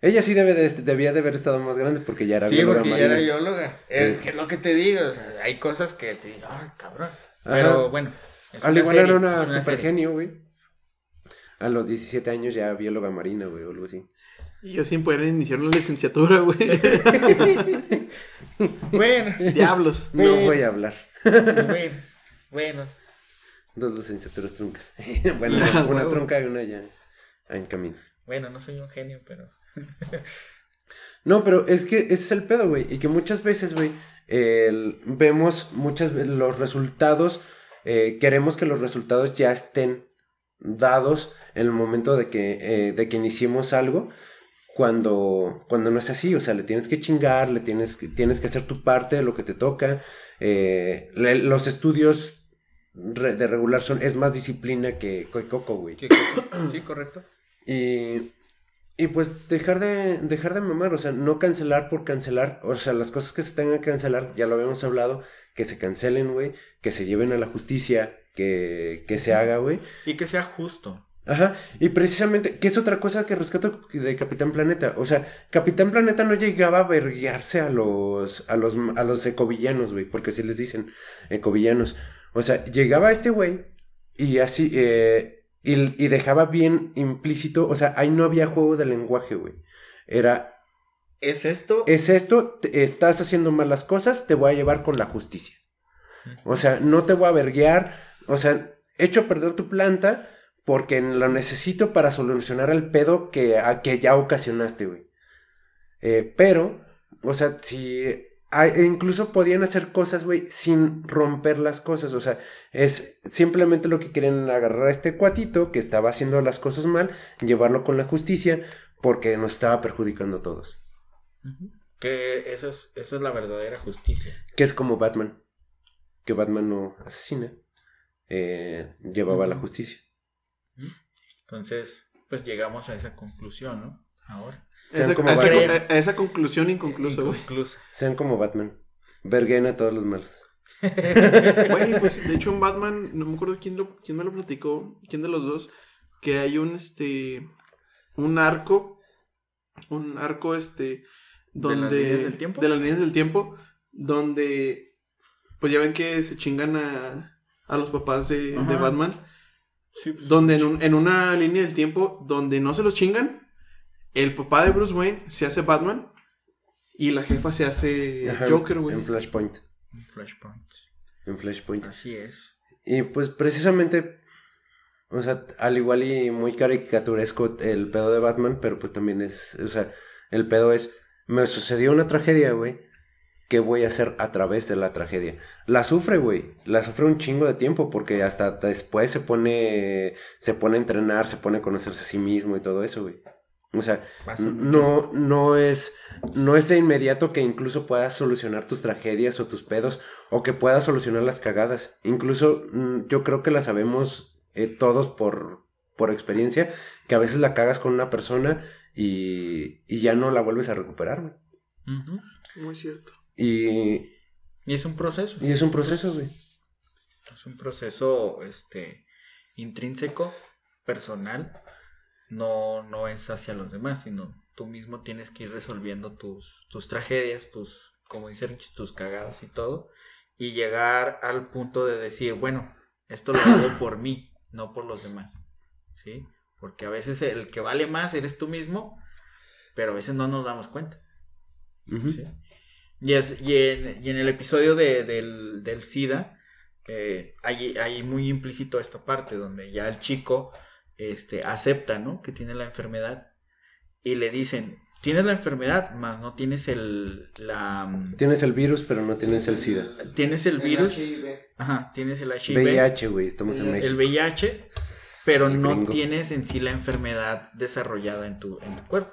Ella sí debe de- debía de haber estado más grande porque ya era Sí, bióloga porque ya marina. era bióloga. Es Sí. que es lo que te digo. O sea, hay cosas que te digo, ay, cabrón. Ajá. Pero bueno. Es Al igual serie, era una, super genio, güey. A los 17 años ya bióloga marina, güey, o algo así. Y yo sin poder iniciar una licenciatura, güey. Bueno, Diablos. No voy a hablar. bueno, bueno. Dos licenciaturas truncas. bueno, Ah, una trunca y una ya en camino. Bueno, no soy un genio, pero. No, pero es que ese es el pedo, güey. Y que muchas veces, güey, el- vemos muchas veces los resultados. Eh, queremos que los resultados ya estén dados en el momento de que, eh, de que iniciemos algo. Cuando, cuando no es así, o sea, le tienes que chingar, le tienes que, tienes que hacer tu parte de lo que te toca. eh, le- los estudios de regular son, es más disciplina que, que coco, güey. Sí, correcto. Y, y pues dejar de, dejar de mamar, o sea, no cancelar por cancelar, o sea, las cosas que se tengan que cancelar, ya lo habíamos hablado, que se cancelen, güey, que se lleven a la justicia, que, que se haga, güey. Y que sea justo. Ajá, y precisamente, que es otra cosa que rescato de Capitán Planeta, o sea, Capitán Planeta no llegaba a verguiarse a los, a los, a los ecovillanos, güey, porque así les dicen, ecovillanos. O sea, llegaba este güey y así, eh, y, y dejaba bien implícito, o sea, ahí no había juego de lenguaje, güey. Era, ¿Es esto? es esto, te- estás haciendo malas cosas, te voy a llevar con la justicia. O sea, no te voy a verguear, o sea, hecho a perder tu planta porque lo necesito para solucionar el pedo que, a que ya ocasionaste, güey. Eh, pero, o sea, si... hay- incluso podían hacer cosas, güey, sin romper las cosas. O sea, es simplemente lo que quieren agarrar a este cuatito que estaba haciendo las cosas mal, llevarlo con la justicia porque nos estaba perjudicando a todos. Que esa es, esa es la verdadera justicia. Que es como Batman. Que Batman no asesina. eh, llevaba a la justicia. Entonces, pues llegamos a esa conclusión, ¿no? Ahora. Sean Esa- como a, esa, Batman. a esa conclusión inconclusa, güey. Sean como Batman. Verguen a todos los malos. Güey, pues de hecho en Batman, no me acuerdo quién, lo, quién me lo platicó, quién de los dos, que hay un, este, un arco, un arco, este, donde... las líneas del tiempo? De las líneas del tiempo, donde, pues ya ven que se chingan a, a los papás de, de. Batman, Sí, pues, donde en, un- en una línea del tiempo, donde no se los chingan, el papá de Bruce Wayne se hace Batman y la jefa se hace Ajá, Joker, güey. En Flashpoint. un Flashpoint. En Flashpoint. Así es. Y pues precisamente, o sea, al igual y muy caricaturesco el pedo de Batman, pero pues también es, o sea, el pedo es, me sucedió una tragedia, güey. ¿qué voy a hacer a través de la tragedia? La sufre, güey. La sufre un chingo de tiempo porque hasta después se pone, se pone a entrenar, se pone a conocerse a sí mismo y todo eso, güey. O sea, no, no es, no es de inmediato que incluso puedas solucionar tus tragedias o tus pedos o que puedas solucionar las cagadas. Incluso mm, yo creo que la sabemos eh, todos por, por experiencia, que a veces la cagas con una persona y, y ya no la vuelves a recuperar, güey. Muy cierto. Y, Y es un proceso. y es un proceso, güey. Es un proceso este intrínseco, personal. No, no es hacia los demás, sino tú mismo tienes que ir resolviendo tus, tus tragedias, tus, como dice Richie, tus cagadas y todo. Y llegar al punto de decir, bueno, esto lo hago por mí, no por los demás. ¿Sí? Porque a veces el que vale más eres tú mismo, pero a veces no nos damos cuenta. Sí. Y, es, y, en, y en el episodio de, del, del SIDA, eh, hay, hay muy implícito esta parte donde ya el chico este, acepta, ¿no? Que tiene la enfermedad y le dicen, tienes la enfermedad, más no tienes el, la, mm, Tienes el virus, pero no tienes el SIDA. tienes el virus, HIV. ajá, tienes el HIV, VIH, güey, estamos en El México. el VIH, pero Sí, no gringo. tienes en sí la enfermedad desarrollada en tu, en tu cuerpo.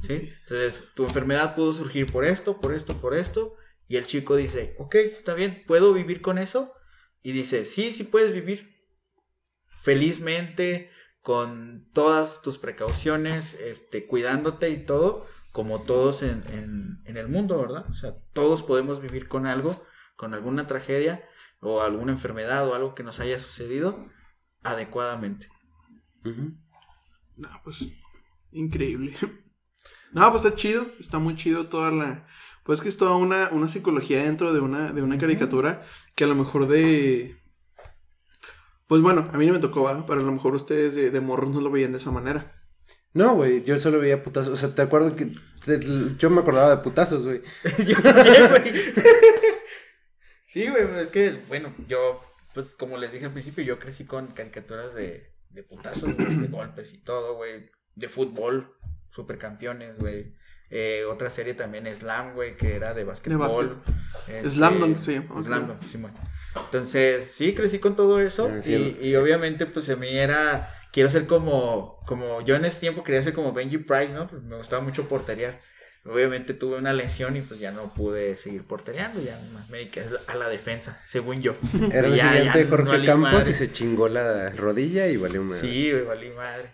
¿Sí? Entonces, tu enfermedad pudo surgir por esto, por esto, por esto. Y el chico dice, ok, está bien, ¿puedo vivir con eso? Y dice, sí, sí puedes vivir. Felizmente, con todas tus precauciones, este, cuidándote y todo, como todos en, en, en el mundo, ¿verdad? O sea, todos podemos vivir con algo, con alguna tragedia o alguna enfermedad o algo que nos haya sucedido adecuadamente. Ujú. No, pues, increíble. No, pues está chido, está muy chido toda la... Pues que es toda una, una psicología dentro de una, de una caricatura que a lo mejor de... Pues bueno, a mí no me tocó, ¿va? pero a lo mejor ustedes de, de morros no lo veían de esa manera. No, güey, yo solo veía putazos. O sea, ¿te acuerdas que te- yo me acordaba de putazos, güey? Yo también, güey. Sí, güey, pues es que, bueno, yo, pues como les dije al principio, yo crecí con caricaturas de, de putazos, güey, de golpes y todo, güey, de fútbol, supercampeones, güey. Eh, otra serie también, Slam, güey, que era de básquetbol. Este, Slam Dunk, sí, ok. Slam Dunk, sí, bueno. Entonces, sí, crecí con todo eso. Sí. y, y obviamente, pues a mí era. Quiero ser como. Como yo en ese tiempo quería ser como Benji Price, ¿no? Pues me gustaba mucho porterear. Obviamente tuve una lesión y pues ya no pude seguir portereando, ya más me dediqué a la defensa, según yo. Era el Ya- ya siguiente no Jorge valí Campos madre. y se chingó la rodilla y valió madre. Sí, güey, valí madre.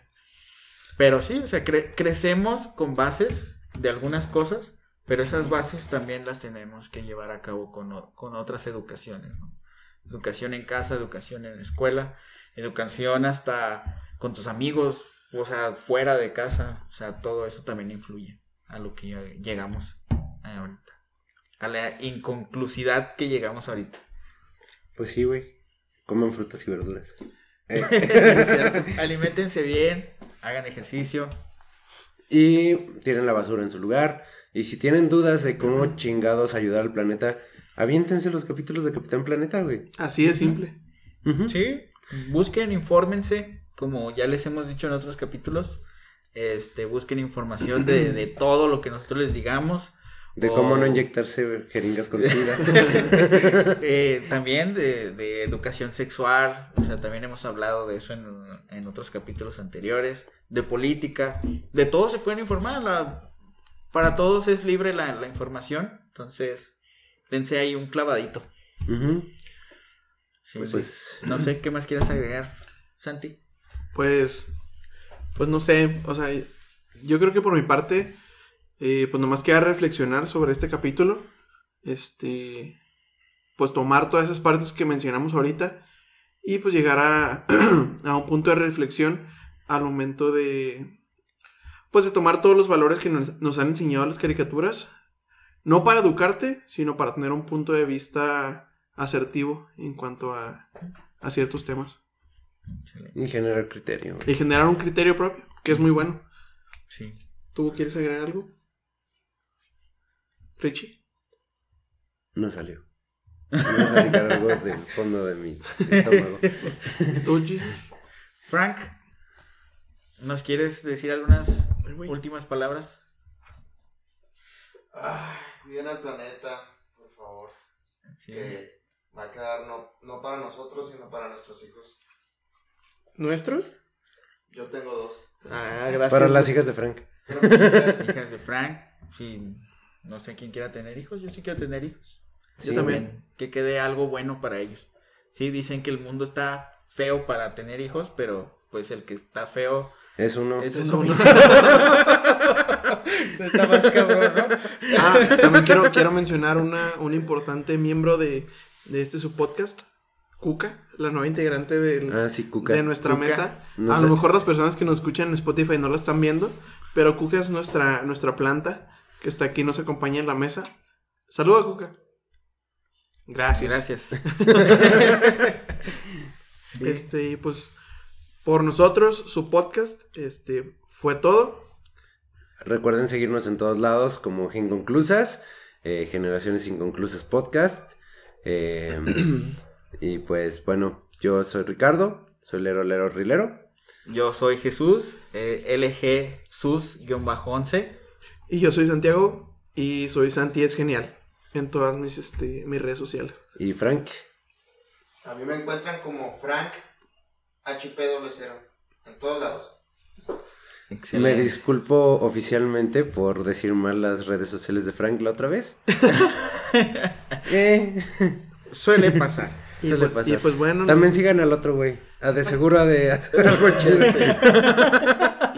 Pero sí, o sea, cre- crecemos con bases de algunas cosas, pero esas bases también las tenemos que llevar a cabo con, con otras educaciones. ¿no? Educación en casa, educación en la escuela, educación hasta con tus amigos, o sea, fuera de casa, o sea, todo eso también influye a lo que llegamos ahorita. A la inconclusidad que llegamos ahorita. Pues sí, güey. Coman frutas y verduras. Eh, Aliméntense bien, hagan ejercicio. Y tienen la basura en su lugar. Y si tienen dudas de cómo chingados ayudar al planeta, aviéntense los capítulos de Capitán Planeta, güey. Así de simple. Sí, busquen, infórmense, como ya les hemos dicho en otros capítulos. Este, busquen información de, de todo lo que nosotros les digamos. De O- cómo no inyectarse jeringas con sida. Eh, también de, de educación sexual, o sea, también hemos hablado de eso en, en otros capítulos anteriores, de política, de todo se pueden informar, la- para todos es libre la, la información, entonces dense ahí un clavadito. Ujú. Sí, Pues, no sé qué más quieres agregar, Santi. Pues, pues no sé, o sea, yo creo que por mi parte, eh, pues nomás queda reflexionar sobre este capítulo, este, pues tomar todas esas partes que mencionamos ahorita y pues llegar a, a un punto de reflexión al momento de, pues de tomar todos los valores que nos, nos han enseñado las caricaturas, no para educarte, sino para tener un punto de vista asertivo en cuanto a, a ciertos temas. y generar criterio. güey. Y generar un criterio propio, que es muy bueno. Sí. ¿Tú quieres agregar algo? Richie. No salió. Voy a sacar algo del fondo de mi estómago. ¿Tú, Jesus? Frank, ¿nos quieres decir algunas últimas palabras? Ay, cuiden al planeta. favor. Sí. Que va a quedar no, no para nosotros, sino para nuestros hijos. ¿Nuestros? Yo tengo dos. Ah, gracias. Para las hijas de Frank. Pues, ustedes- Hijas de Frank, sí, no sé quién quiera tener hijos, yo sí quiero tener hijos. Yo también. Que quede algo bueno para ellos. Sí, dicen que el mundo está feo para tener hijos, pero pues el que está feo Es uno. es uno uno. está más cabrón, ¿no? Ah, también quiero, quiero mencionar una, un importante miembro de, de este su podcast, Cuca, la nueva integrante del, Ah, sí, Cuca. de nuestra Cuca. mesa. No a sé. lo mejor las personas que nos escuchan en Spotify no la están viendo, pero Cuca es nuestra, nuestra planta que está aquí, nos acompaña en la mesa. Saluda, Cuca. Gracias. Gracias. Sí. Este, y pues, por nosotros, su podcast, este, fue todo. Recuerden seguirnos en todos lados como Inconclusas, eh, Generaciones Inconclusas Podcast. eh, y pues bueno, yo soy Ricardo, soy Lero Lero Rilero. Yo soy Jesús, eh, LG Sus-11. Y yo soy Santiago y soy Santi es genial en todas mis, este, mis redes sociales. Y Frank. A mí me encuentran como Frank HP00 en todos lados. Me disculpo oficialmente por decir mal las redes sociales de Frank la otra vez. Eh, Suele pasar. Y, Suele pues, pasar. y pues bueno, También sigan al otro güey. A de seguro ha de hacer algo chido.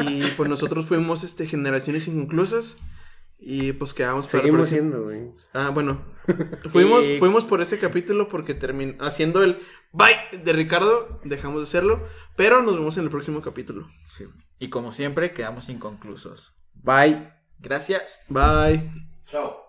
Y pues nosotros fuimos este, generaciones inconclusas y pues quedamos para Seguimos siendo, güey. Ah, bueno. Fuimos, Y- fuimos por ese capítulo porque terminó haciendo el bye de Ricardo, dejamos de hacerlo, pero nos vemos en el próximo capítulo. Sí. Y como siempre, quedamos inconclusos. Bye. Gracias. Bye. Chao.